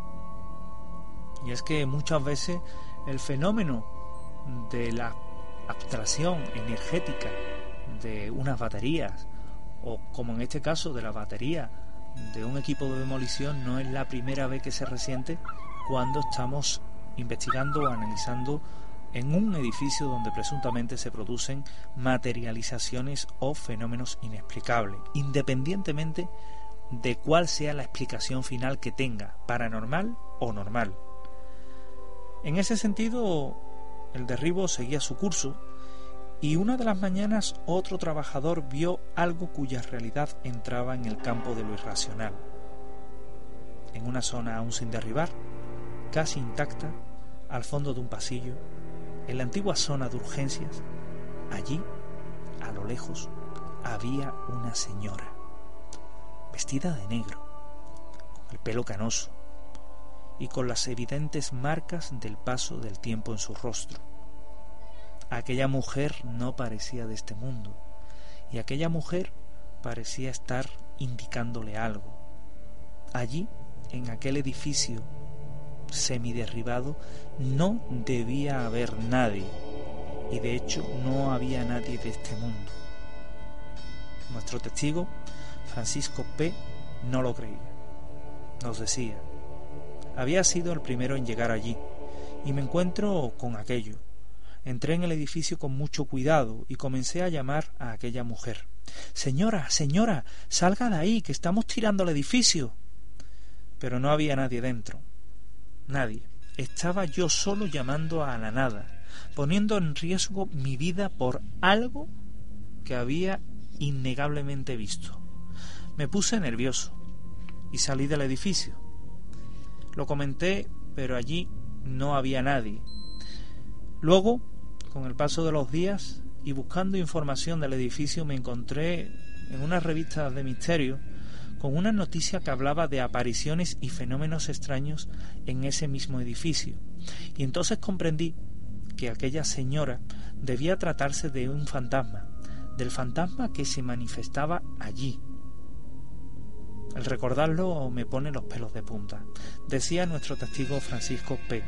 Y es que muchas veces el fenómeno de la abstracción energética de unas baterías, o como en este caso de la batería de un equipo de demolición, no es la primera vez que se resiente cuando estamos investigando o analizando en un edificio donde presuntamente se producen materializaciones o fenómenos inexplicables, independientemente de cuál sea la explicación final que tenga, paranormal o normal. En ese sentido, el derribo seguía su curso y una de las mañanas otro trabajador vio algo cuya realidad entraba en el campo de lo irracional. En una zona aún sin derribar, casi intacta, al fondo de un pasillo, en la antigua zona de urgencias, allí, a lo lejos, había una señora, vestida de negro, con el pelo canoso y con las evidentes marcas del paso del tiempo en su rostro Aquella mujer no parecía de este mundo, y aquella mujer parecía estar indicándole algo. Allí, en aquel edificio semiderribado, no debía haber nadie, y de hecho no había nadie de este mundo. Nuestro testigo, Francisco P., no lo creía. Nos decía, había sido el primero en llegar allí, y me encuentro con aquello Entré en el edificio con mucho cuidado y comencé a llamar a aquella mujer. Señora, señora, salga de ahí, que estamos tirando el edificio. Pero no había nadie dentro. Nadie. Estaba yo solo llamando a la nada, poniendo en riesgo mi vida por algo que había innegablemente visto. Me puse nervioso y salí del edificio. Lo comenté, pero allí no había nadie. Luego, con el paso de los días y buscando información del edificio, me encontré en una revista de misterio con una noticia que hablaba de apariciones y fenómenos extraños en ese mismo edificio. Y entonces comprendí que aquella señora debía tratarse de un fantasma, del fantasma que se manifestaba allí. El recordarlo me pone los pelos de punta, decía nuestro testigo Francisco P.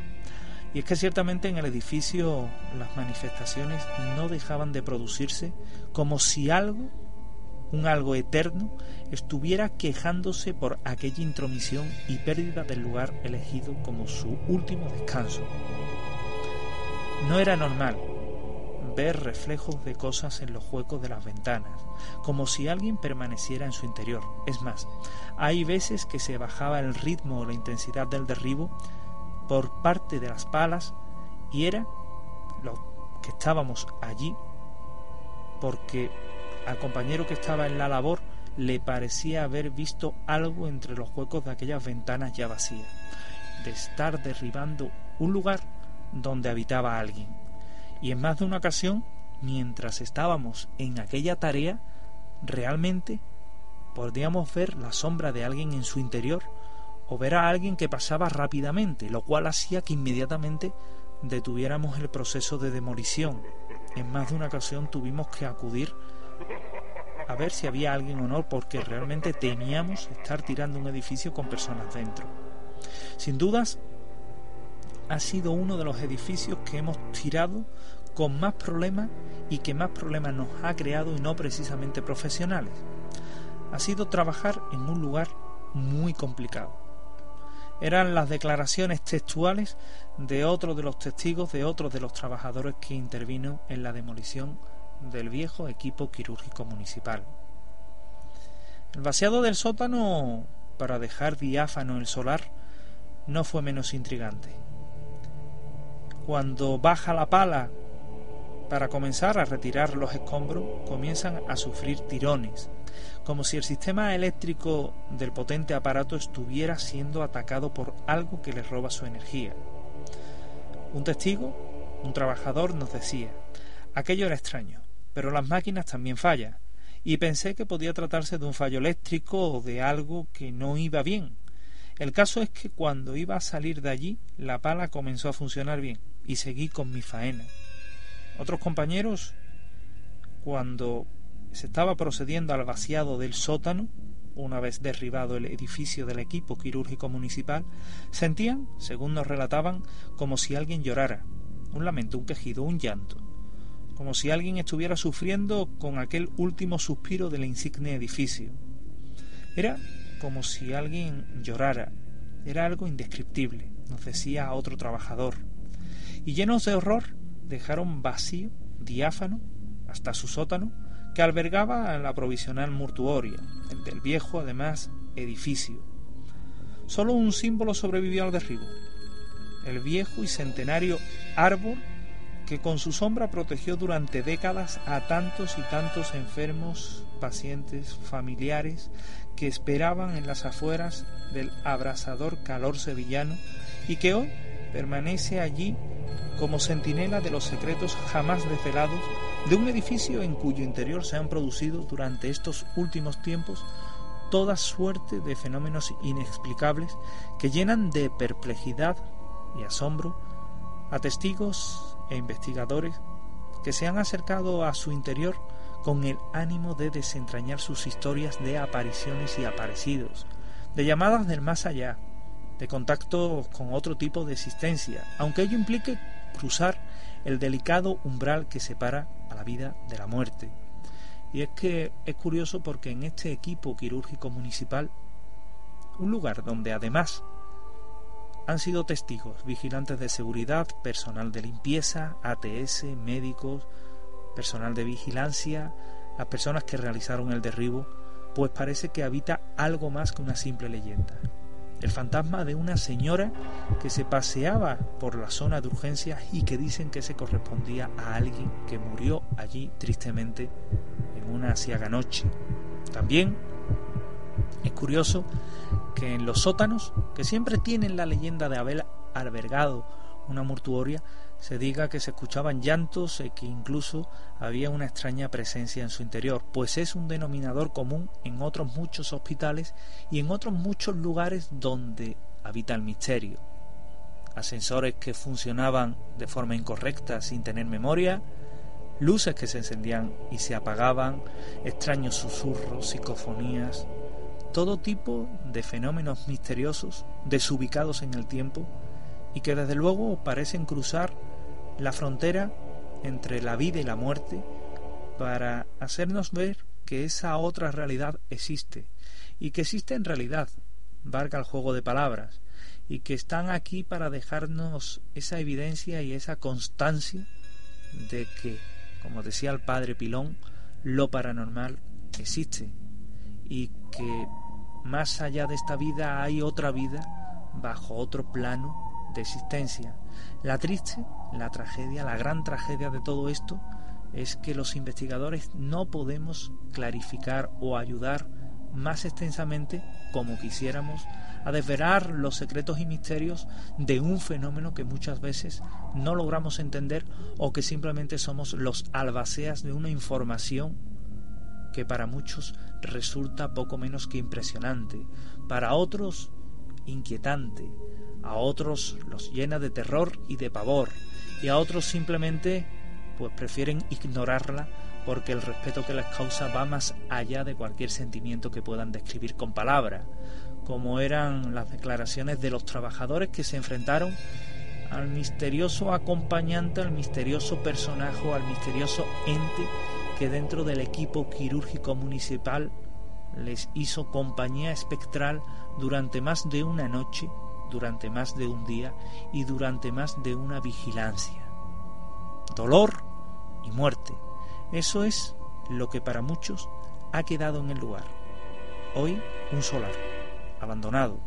Y es que ciertamente en el edificio las manifestaciones no dejaban de producirse como si algo, un algo eterno, estuviera quejándose por aquella intromisión y pérdida del lugar elegido como su último descanso. No era normal ver reflejos de cosas en los huecos de las ventanas, como si alguien permaneciera en su interior. Es más, hay veces que se bajaba el ritmo o la intensidad del derribo por parte de las palas y era lo que estábamos allí porque al compañero que estaba en la labor le parecía haber visto algo entre los huecos de aquellas ventanas ya vacías, de estar derribando un lugar donde habitaba alguien. Y en más de una ocasión, mientras estábamos en aquella tarea, realmente podíamos ver la sombra de alguien en su interior o ver a alguien que pasaba rápidamente, lo cual hacía que inmediatamente detuviéramos el proceso de demolición. En más de una ocasión tuvimos que acudir a ver si había alguien o no, porque realmente temíamos estar tirando un edificio con personas dentro. Sin dudas, ha sido uno de los edificios que hemos tirado con más problemas y que más problemas nos ha creado y no precisamente profesionales. Ha sido trabajar en un lugar muy complicado. Eran las declaraciones textuales de otro de los testigos, de otros de los trabajadores que intervino en la demolición del viejo equipo quirúrgico municipal. El vaciado del sótano para dejar diáfano el solar no fue menos intrigante. Cuando baja la pala para comenzar a retirar los escombros, comienzan a sufrir tirones, como si el sistema eléctrico del potente aparato estuviera siendo atacado por algo que le roba su energía. Un testigo, un trabajador, nos decía, aquello era extraño pero las máquinas también fallan, y pensé que podía tratarse de un fallo eléctrico o de algo que no iba bien. El caso es que cuando iba a salir de allí, la pala comenzó a funcionar bien, y seguí con mi faena. Otros compañeros, cuando se estaba procediendo al vaciado del sótano, una vez derribado el edificio del equipo quirúrgico municipal, sentían, según nos relataban, como si alguien llorara, un lamento, un quejido, un llanto como si alguien estuviera sufriendo con aquel último suspiro del insigne edificio. Era como si alguien llorara, era algo indescriptible, nos decía otro trabajador. Y llenos de horror, dejaron vacío, diáfano, hasta su sótano, que albergaba la provisional mortuoria, el del viejo, además, edificio. Solo un símbolo sobrevivió al derribo, el viejo y centenario árbol que con su sombra protegió durante décadas a tantos y tantos enfermos, pacientes, familiares que esperaban en las afueras del abrasador calor sevillano y que hoy permanece allí como centinela de los secretos jamás desvelados de un edificio en cuyo interior se han producido durante estos últimos tiempos toda suerte de fenómenos inexplicables que llenan de perplejidad y asombro a testigos e investigadores que se han acercado a su interior con el ánimo de desentrañar sus historias de apariciones y aparecidos, de llamadas del más allá, de contacto con otro tipo de existencia, aunque ello implique cruzar el delicado umbral que separa a la vida de la muerte. Y es que es curioso porque en este equipo quirúrgico municipal, un lugar donde además han sido testigos, vigilantes de seguridad, personal de limpieza, ATS, médicos, personal de vigilancia, las personas que realizaron el derribo, pues parece que habita algo más que una simple leyenda. El fantasma de una señora que se paseaba por la zona de urgencias y que dicen que se correspondía a alguien que murió allí tristemente en una asiaga noche. También es curioso que en los sótanos, que siempre tienen la leyenda de haber albergado una mortuoria, se diga que se escuchaban llantos y que incluso había una extraña presencia en su interior, pues es un denominador común en otros muchos hospitales y en otros muchos lugares donde habita el misterio. Ascensores que funcionaban de forma incorrecta sin tener memoria, luces que se encendían y se apagaban, extraños susurros, psicofonías, todo tipo de fenómenos misteriosos, desubicados en el tiempo, y que desde luego parecen cruzar la frontera entre la vida y la muerte para hacernos ver que esa otra realidad existe, y que existe en realidad, valga el juego de palabras, y que están aquí para dejarnos esa evidencia y esa constancia de que como decía el padre Pilón, lo paranormal existe y que más allá de esta vida hay otra vida bajo otro plano de existencia. La triste, la tragedia, la gran tragedia de todo esto es que los investigadores no podemos clarificar o ayudar más extensamente como quisiéramos a desvelar los secretos y misterios de un fenómeno que muchas veces no logramos entender o que simplemente somos los albaceas de una información que para muchos resulta poco menos que impresionante, para otros inquietante, a otros los llena de terror y de pavor, y a otros simplemente pues prefieren ignorarla porque el respeto que les causa va más allá de cualquier sentimiento que puedan describir con palabras, como eran las declaraciones de los trabajadores que se enfrentaron al misterioso acompañante, al misterioso personaje, al misterioso ente que dentro del equipo quirúrgico municipal les hizo compañía espectral durante más de una noche, durante más de un día y durante más de una vigilancia. Dolor y muerte. Eso es lo que para muchos ha quedado en el lugar. Hoy un solar, abandonado.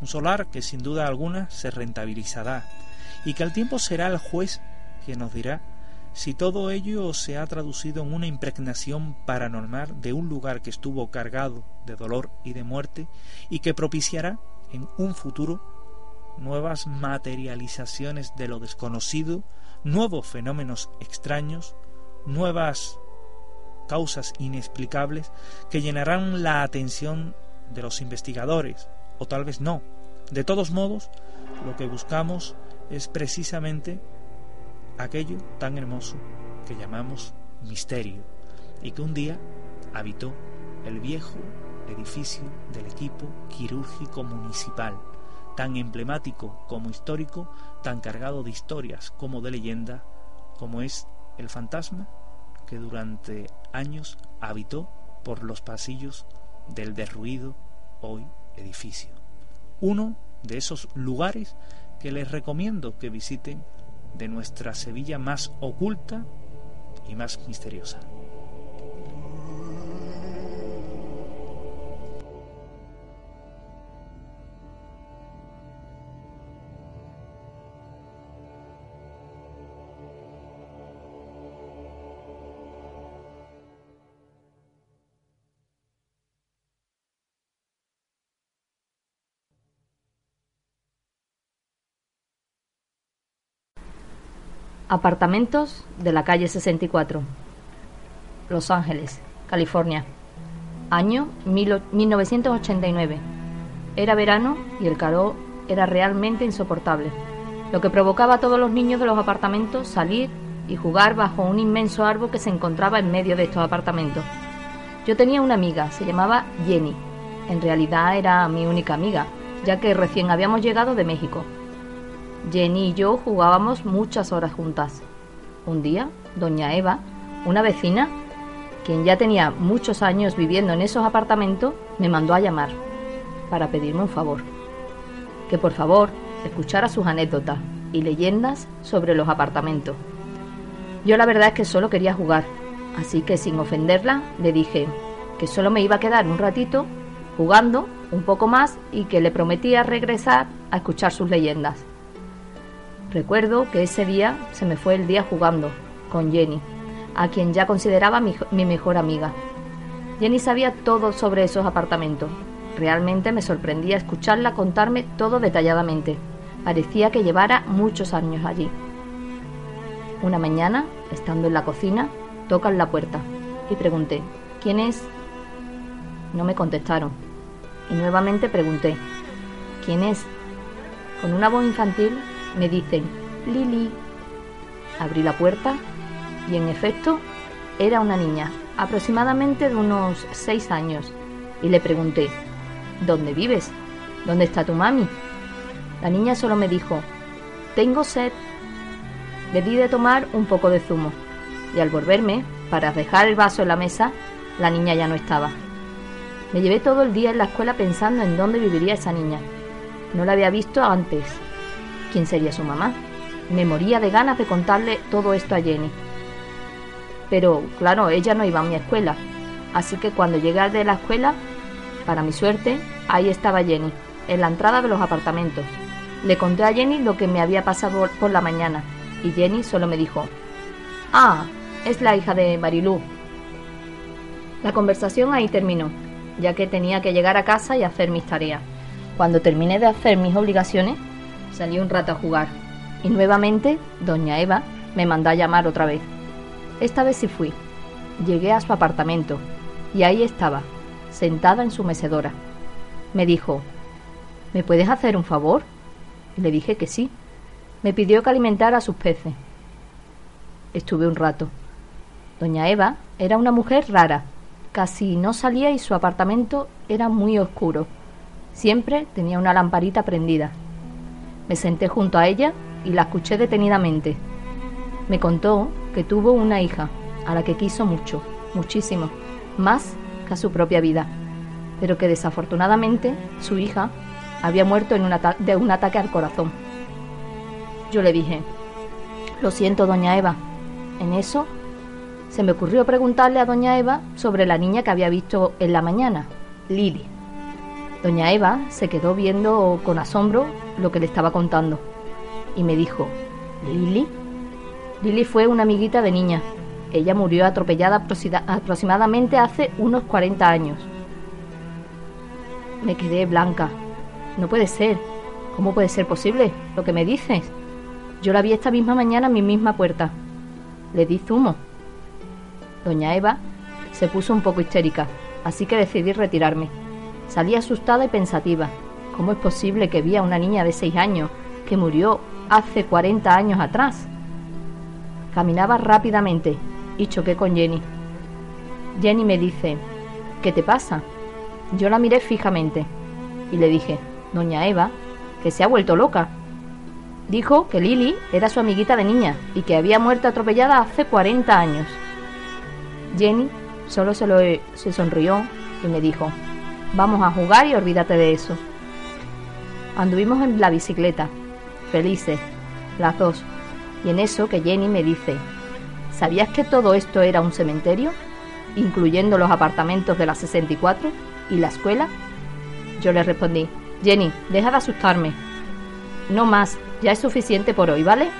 Un solar que sin duda alguna se rentabilizará y que al tiempo será el juez que nos dirá si todo ello se ha traducido en una impregnación paranormal de un lugar que estuvo cargado de dolor y de muerte y que propiciará en un futuro nuevas materializaciones de lo desconocido, nuevos fenómenos extraños, nuevas causas inexplicables que llenarán la atención de los investigadores, o tal vez no. De todos modos, lo que buscamos es precisamente aquello tan hermoso que llamamos misterio y que un día habitó el viejo edificio del equipo quirúrgico municipal, tan emblemático como histórico, tan cargado de historias como de leyenda, como es el fantasma que durante años habitó por los pasillos del derruido hoy edificio. Uno de esos lugares que les recomiendo que visiten de nuestra Sevilla más oculta y más misteriosa. Apartamentos de la calle 64, Los Ángeles, California. Año 1989. Era verano y el calor era realmente insoportable, lo que provocaba a todos los niños de los apartamentos salir y jugar bajo un inmenso árbol que se encontraba en medio de estos apartamentos. Yo tenía una amiga, se llamaba Jenny. En realidad era mi única amiga, ya que recién habíamos llegado de México Jenny y yo jugábamos muchas horas juntas. Un día, doña Eva, una vecina, quien ya tenía muchos años viviendo en esos apartamentos, me mandó a llamar para pedirme un favor. Que por favor escuchara sus anécdotas y leyendas sobre los apartamentos. Yo la verdad es que solo quería jugar, así que sin ofenderla le dije que solo me iba a quedar un ratito jugando un poco más y que le prometía regresar a escuchar sus leyendas. Recuerdo que ese día se me fue el día jugando con Jenny, a quien ya consideraba mi, mejor amiga. Jenny sabía todo sobre esos apartamentos. Realmente me sorprendía escucharla contarme todo detalladamente. Parecía que llevara muchos años allí. Una mañana, estando en la cocina, tocan la puerta y pregunté, ¿quién es? No me contestaron. Y nuevamente pregunté, ¿quién es? Con una voz infantil me dicen, Lili. Abrí la puerta y en efecto era una niña, aproximadamente de unos seis años, y le pregunté, ¿dónde vives? ¿Dónde está tu mami? La niña solo me dijo, tengo sed. Le di de tomar un poco de zumo, y al volverme, para dejar el vaso en la mesa, la niña ya no estaba. Me llevé todo el día en la escuela pensando en dónde viviría esa niña. No la había visto antes quién sería su mamá. Me moría de ganas de contarle todo esto a Jenny. Pero claro, ella no iba a mi escuela. Así que cuando llegué de la escuela, para mi suerte, ahí estaba Jenny, en la entrada de los apartamentos. Le conté a Jenny lo que me había pasado por la mañana y Jenny solo me dijo, Ah, es la hija de Marilú. La conversación ahí terminó, ya que tenía que llegar a casa y hacer mis tareas. Cuando terminé de hacer mis obligaciones, salí un rato a jugar y nuevamente doña Eva me mandó a llamar otra vez. Esta vez sí fui. Llegué a su apartamento y ahí estaba, sentada en su mecedora. Me dijo, ¿me puedes hacer un favor? Le dije que sí. Me pidió que alimentara a sus peces. Estuve un rato. Doña Eva era una mujer rara. Casi no salía y su apartamento era muy oscuro. Siempre tenía una lamparita prendida. Me senté junto a ella y la escuché detenidamente. Me contó que tuvo una hija, a la que quiso mucho, muchísimo, más que a su propia vida, pero que desafortunadamente su hija había muerto en un de un ataque al corazón. Yo le dije, lo siento, doña Eva. En eso se me ocurrió preguntarle a doña Eva sobre la niña que había visto en la mañana, Lili. Doña Eva se quedó viendo con asombro lo que le estaba contando y me dijo, ¿Lili? Lili fue una amiguita de niña. Ella murió atropellada aproximadamente hace unos 40 años. Me quedé blanca. No puede ser. ¿Cómo puede ser posible lo que me dices? Yo la vi esta misma mañana en mi misma puerta. Le di zumo. Doña Eva se puso un poco histérica, así que decidí retirarme. Salí asustada y pensativa. ¿Cómo es posible que vi a una niña de seis años que murió hace 40 años atrás? Caminaba rápidamente y choqué con Jenny. Jenny me dice, ¿qué te pasa? Yo la miré fijamente y le dije, Doña Eva, que se ha vuelto loca. Dijo que Lily era su amiguita de niña y que había muerto atropellada hace 40 años. Jenny solo se, lo, se sonrió y me dijo, Vamos a jugar y olvídate de eso. Anduvimos en la bicicleta, felices, las dos, y en eso que Jenny me dice, ¿sabías que todo esto era un cementerio? Incluyendo los apartamentos de la 64 y la escuela. Yo le respondí, Jenny, deja de asustarme. No más, ya es suficiente por hoy, ¿vale?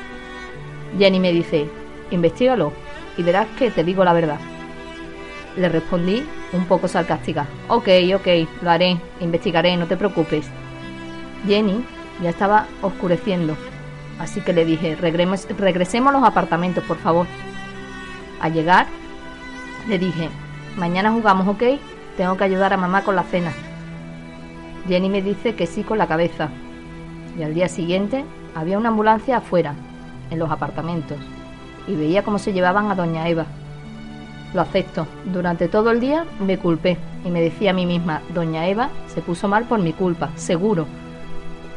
Jenny me dice, investigalo y verás que te digo la verdad. Le respondí un poco sarcástica. Ok, ok, lo haré, investigaré, no te preocupes. Jenny ya estaba oscureciendo, así que le dije, regresemos a los apartamentos, por favor. Al llegar, le dije, mañana jugamos, ok, tengo que ayudar a mamá con la cena. Jenny me dice que sí con la cabeza. Y al día siguiente había una ambulancia afuera, en los apartamentos, y veía cómo se llevaban a doña Eva. Lo acepto. Durante todo el día me culpé y me decía a mí misma, Doña Eva se puso mal por mi culpa, seguro.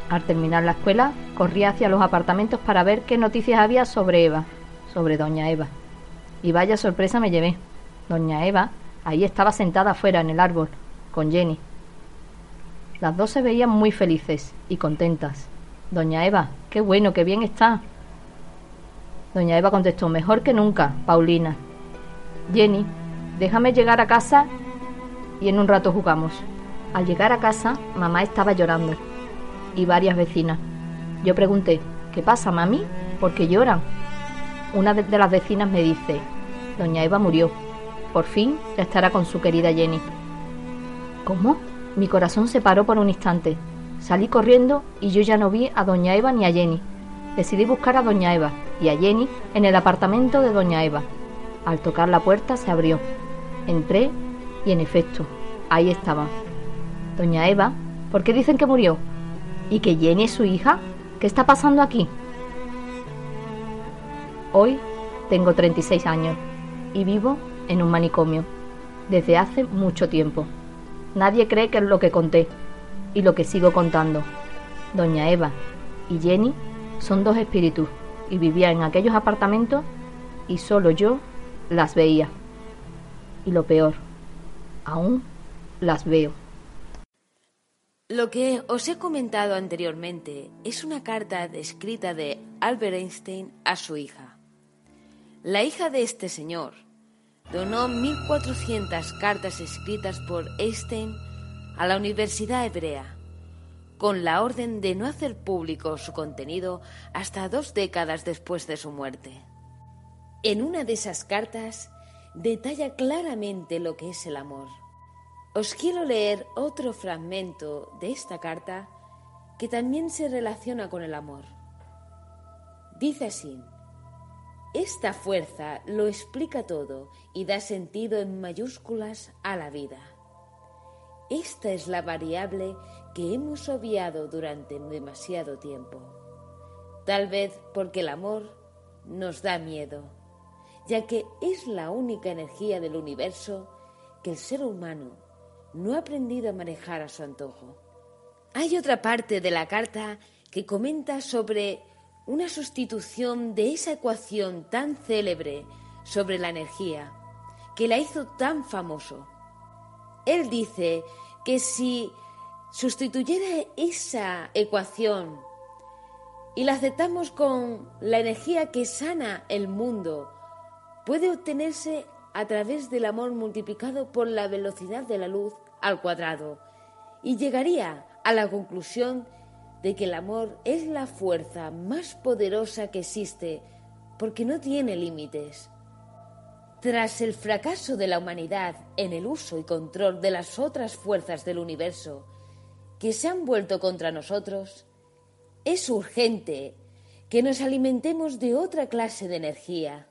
Al terminar la escuela, corrí hacia los apartamentos para ver qué noticias había sobre Eva, sobre Doña Eva. Y vaya sorpresa me llevé. Doña Eva ahí estaba sentada afuera en el árbol, con Jenny. Las dos se veían muy felices y contentas. Doña Eva, qué bueno, qué bien está. Doña Eva contestó, mejor que nunca, Paulina. Jenny, déjame llegar a casa y en un rato jugamos. Al llegar a casa, mamá estaba llorando y varias vecinas. Yo pregunté, ¿qué pasa, mami? ¿Por qué lloran? Una de las vecinas me dice, Doña Eva murió. Por fin ya estará con su querida Jenny. ¿Cómo? Mi corazón se paró por un instante. Salí corriendo y yo ya no vi a Doña Eva ni a Jenny. Decidí buscar a Doña Eva y a Jenny en el apartamento de Doña Eva. Al tocar la puerta se abrió. Entré y en efecto, ahí estaba. Doña Eva, ¿por qué dicen que murió? ¿Y que Jenny es su hija? ¿Qué está pasando aquí? Hoy tengo 36 años y vivo en un manicomio desde hace mucho tiempo. Nadie cree que es lo que conté y lo que sigo contando. Doña Eva y Jenny son dos espíritus y vivían en aquellos apartamentos y solo yo las veía. Y lo peor, aún las veo. Lo que os he comentado anteriormente es una carta escrita de Albert Einstein a su hija. La hija de este señor donó 1.400 cartas escritas por Einstein a la Universidad Hebrea, con la orden de no hacer público su contenido hasta dos décadas después de su muerte. En una de esas cartas detalla claramente lo que es el amor. Os quiero leer otro fragmento de esta carta que también se relaciona con el amor. Dice así, esta fuerza lo explica todo y da sentido en mayúsculas a la vida. Esta es la variable que hemos obviado durante demasiado tiempo. Tal vez porque el amor nos da miedo, ya que es la única energía del universo que el ser humano no ha aprendido a manejar a su antojo. Hay otra parte de la carta que comenta sobre una sustitución de esa ecuación tan célebre sobre la energía, que la hizo tan famoso. Él dice que si sustituyera esa ecuación y la aceptamos con la energía que sana el mundo, puede obtenerse a través del amor multiplicado por la velocidad de la luz al cuadrado y llegaría a la conclusión de que el amor es la fuerza más poderosa que existe porque no tiene límites. Tras el fracaso de la humanidad en el uso y control de las otras fuerzas del universo que se han vuelto contra nosotros, es urgente que nos alimentemos de otra clase de energía.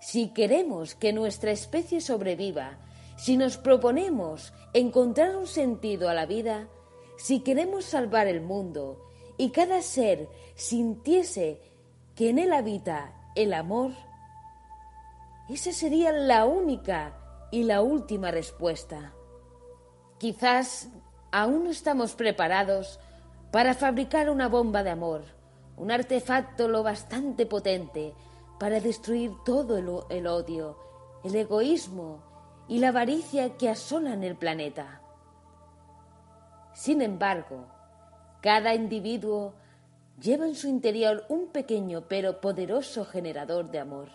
Si queremos que nuestra especie sobreviva, si nos proponemos encontrar un sentido a la vida, si queremos salvar el mundo y cada ser sintiese que en él habita el amor, esa sería la única y la última respuesta. Quizás aún no estamos preparados para fabricar una bomba de amor, un artefacto lo bastante potente para destruir todo el, odio, el egoísmo y la avaricia que asolan el planeta. Sin embargo, cada individuo lleva en su interior un pequeño pero poderoso generador de amor,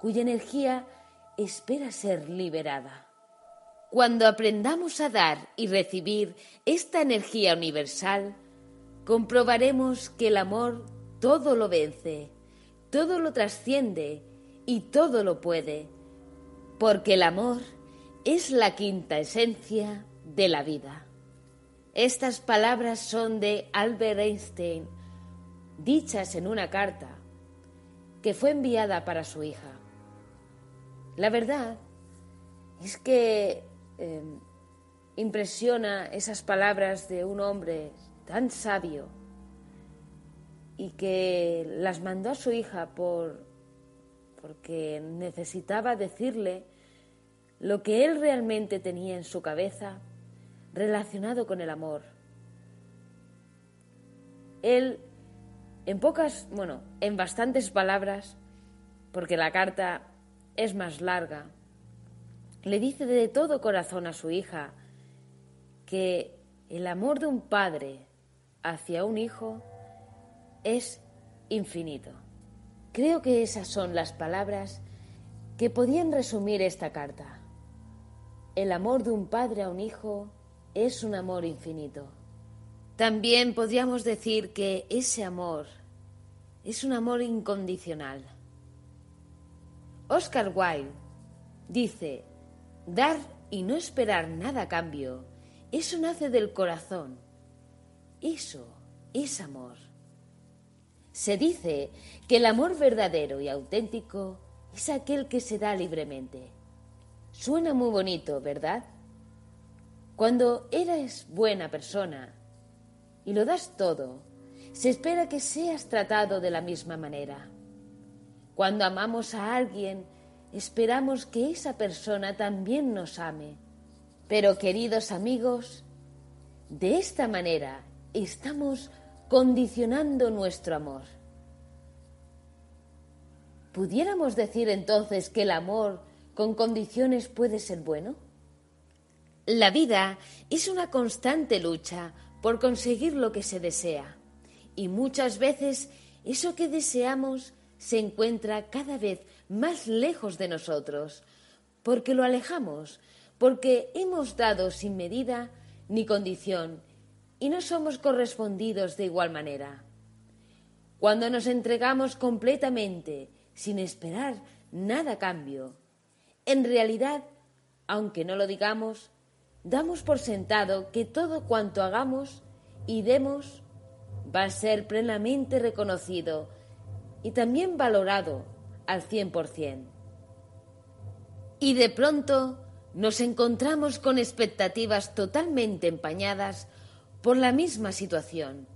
cuya energía espera ser liberada. Cuando aprendamos a dar y recibir esta energía universal, comprobaremos que el amor todo lo vence, todo lo trasciende y todo lo puede, porque el amor es la quinta esencia de la vida. Estas palabras son de Albert Einstein, dichas en una carta que fue enviada para su hija. La verdad es que em, impresiona esas palabras de un hombre tan sabio y que las mandó a su hija por porque necesitaba decirle lo que él realmente tenía en su cabeza relacionado con el amor. Él, en pocas, bueno, en bastantes palabras, porque la carta es más larga, le dice de todo corazón a su hija que el amor de un padre hacia un hijo es infinito. Creo que esas son las palabras que podían resumir esta carta. El amor de un padre a un hijo es un amor infinito. También podríamos decir que ese amor es un amor incondicional. Oscar Wilde dice, dar y no esperar nada a cambio, eso nace del corazón. Eso es amor. Se dice que el amor verdadero y auténtico es aquel que se da libremente. Suena muy bonito, ¿verdad? Cuando eres buena persona y lo das todo, se espera que seas tratado de la misma manera. Cuando amamos a alguien, esperamos que esa persona también nos ame. Pero queridos amigos, de esta manera estamos condicionando nuestro amor. ¿Pudiéramos decir entonces que el amor con condiciones puede ser bueno? La vida es una constante lucha por conseguir lo que se desea y muchas veces eso que deseamos se encuentra cada vez más lejos de nosotros porque lo alejamos, porque hemos dado sin medida ni condición y no somos correspondidos de igual manera. Cuando nos entregamos completamente, sin esperar nada cambio, en realidad, aunque no lo digamos, damos por sentado que todo cuanto hagamos y demos va a ser plenamente reconocido y también valorado al cien por cien. Y de pronto nos encontramos con expectativas totalmente empañadas por la misma situación.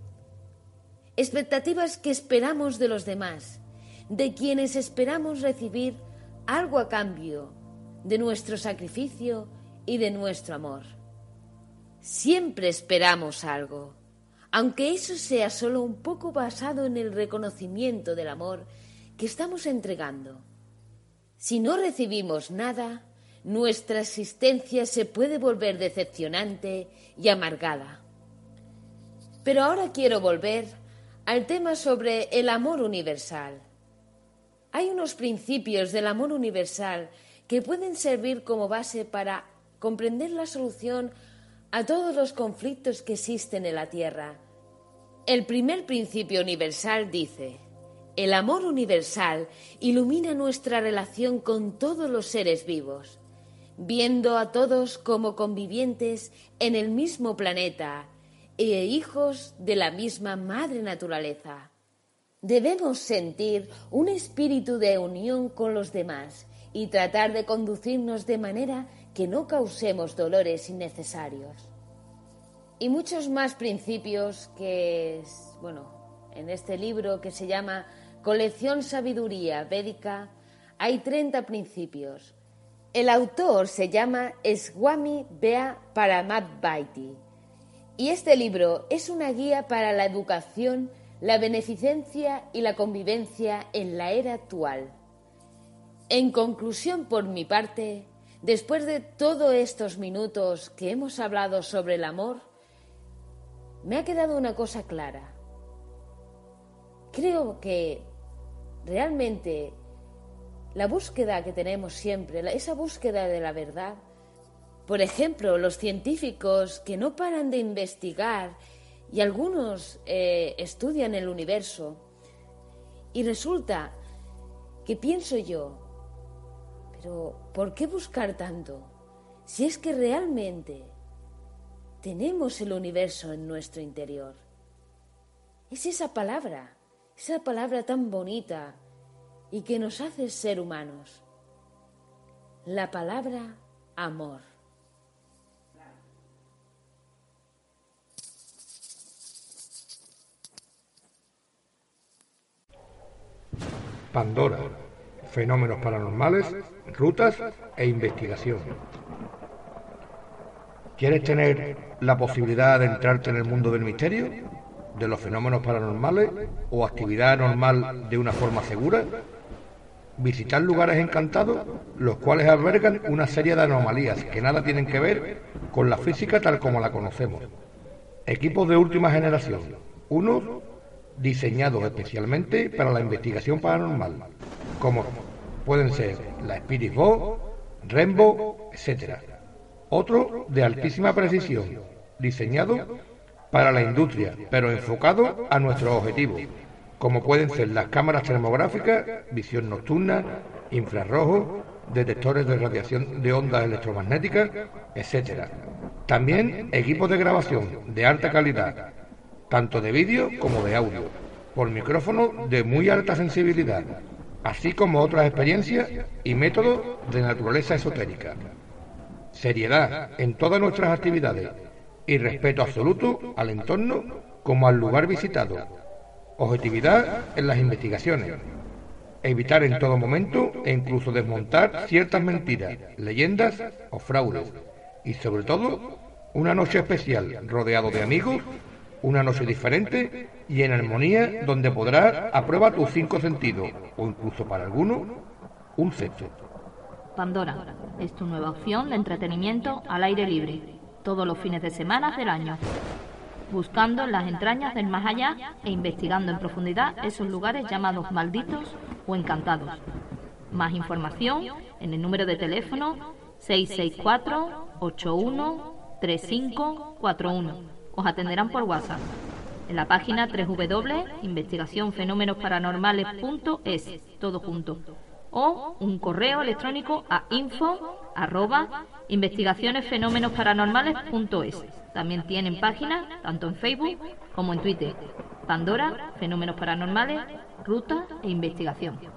Expectativas que esperamos de los demás, de quienes esperamos recibir algo a cambio de nuestro sacrificio y de nuestro amor. Siempre esperamos algo, aunque eso sea solo un poco basado en el reconocimiento del amor que estamos entregando. Si no recibimos nada, nuestra existencia se puede volver decepcionante y amargada. Pero ahora quiero volver al tema sobre el amor universal. Hay unos principios del amor universal que pueden servir como base para comprender la solución a todos los conflictos que existen en la Tierra. El primer principio universal dice, el amor universal ilumina nuestra relación con todos los seres vivos, viendo a todos como convivientes en el mismo planeta e hijos de la misma madre naturaleza. Debemos sentir un espíritu de unión con los demás y tratar de conducirnos de manera que no causemos dolores innecesarios. Y muchos más principios que, bueno, en este libro que se llama Colección Sabiduría Védica hay 30 principios. El autor se llama Swami Bea Paramadvaiti y este libro es una guía para la educación, la beneficencia y la convivencia en la era actual. En conclusión, por mi parte, después de todos estos minutos que hemos hablado sobre el amor, me ha quedado una cosa clara. Creo que realmente la búsqueda que tenemos siempre, esa búsqueda de la verdad, por ejemplo, los científicos que no paran de investigar y algunos eh, estudian el universo y resulta que pienso yo, pero ¿por qué buscar tanto? Si es que realmente tenemos el universo en nuestro interior. Es esa palabra, esa palabra tan bonita y que nos hace ser humanos. La palabra amor. Pandora, fenómenos paranormales, rutas e investigación. ¿Quieres tener la posibilidad de entrarte en el mundo del misterio, de los fenómenos paranormales o actividad normal de una forma segura? Visitar lugares encantados, los cuales albergan una serie de anomalías que nada tienen que ver con la física tal como la conocemos. Equipos de última generación, unos diseñados especialmente para la investigación paranormal, como pueden ser la Spirit Box, Rembo, etc. Otro de altísima precisión, diseñado para la industria, pero enfocado a nuestros objetivos, como pueden ser las cámaras termográficas, visión nocturna, infrarrojos, detectores de radiación de ondas electromagnéticas, etc. También equipos de grabación de alta calidad, tanto de vídeo como de audio, por micrófono de muy alta sensibilidad, así como otras experiencias y métodos de naturaleza esotérica. Seriedad en todas nuestras actividades y respeto absoluto al entorno como al lugar visitado. Objetividad en las investigaciones. Evitar en todo momento e incluso desmontar ciertas mentiras, leyendas o fraudes. Y sobre todo, una noche especial rodeado de amigos una noche diferente y en armonía donde podrás aprueba tus cinco sentidos o incluso para algunos un sexto. Pandora es tu nueva opción de entretenimiento al aire libre, todos los fines de semana del año, buscando las entrañas del más allá e investigando en profundidad esos lugares llamados malditos o encantados. Más información en el número de teléfono 664 81 3541. Os atenderán por WhatsApp. En la página www.investigacionfenomenoparanormales.es, todo junto. O un correo electrónico a info arroba. También tienen páginas tanto en Facebook como en Twitter. Pandora, Fenómenos Paranormales, Ruta e Investigación.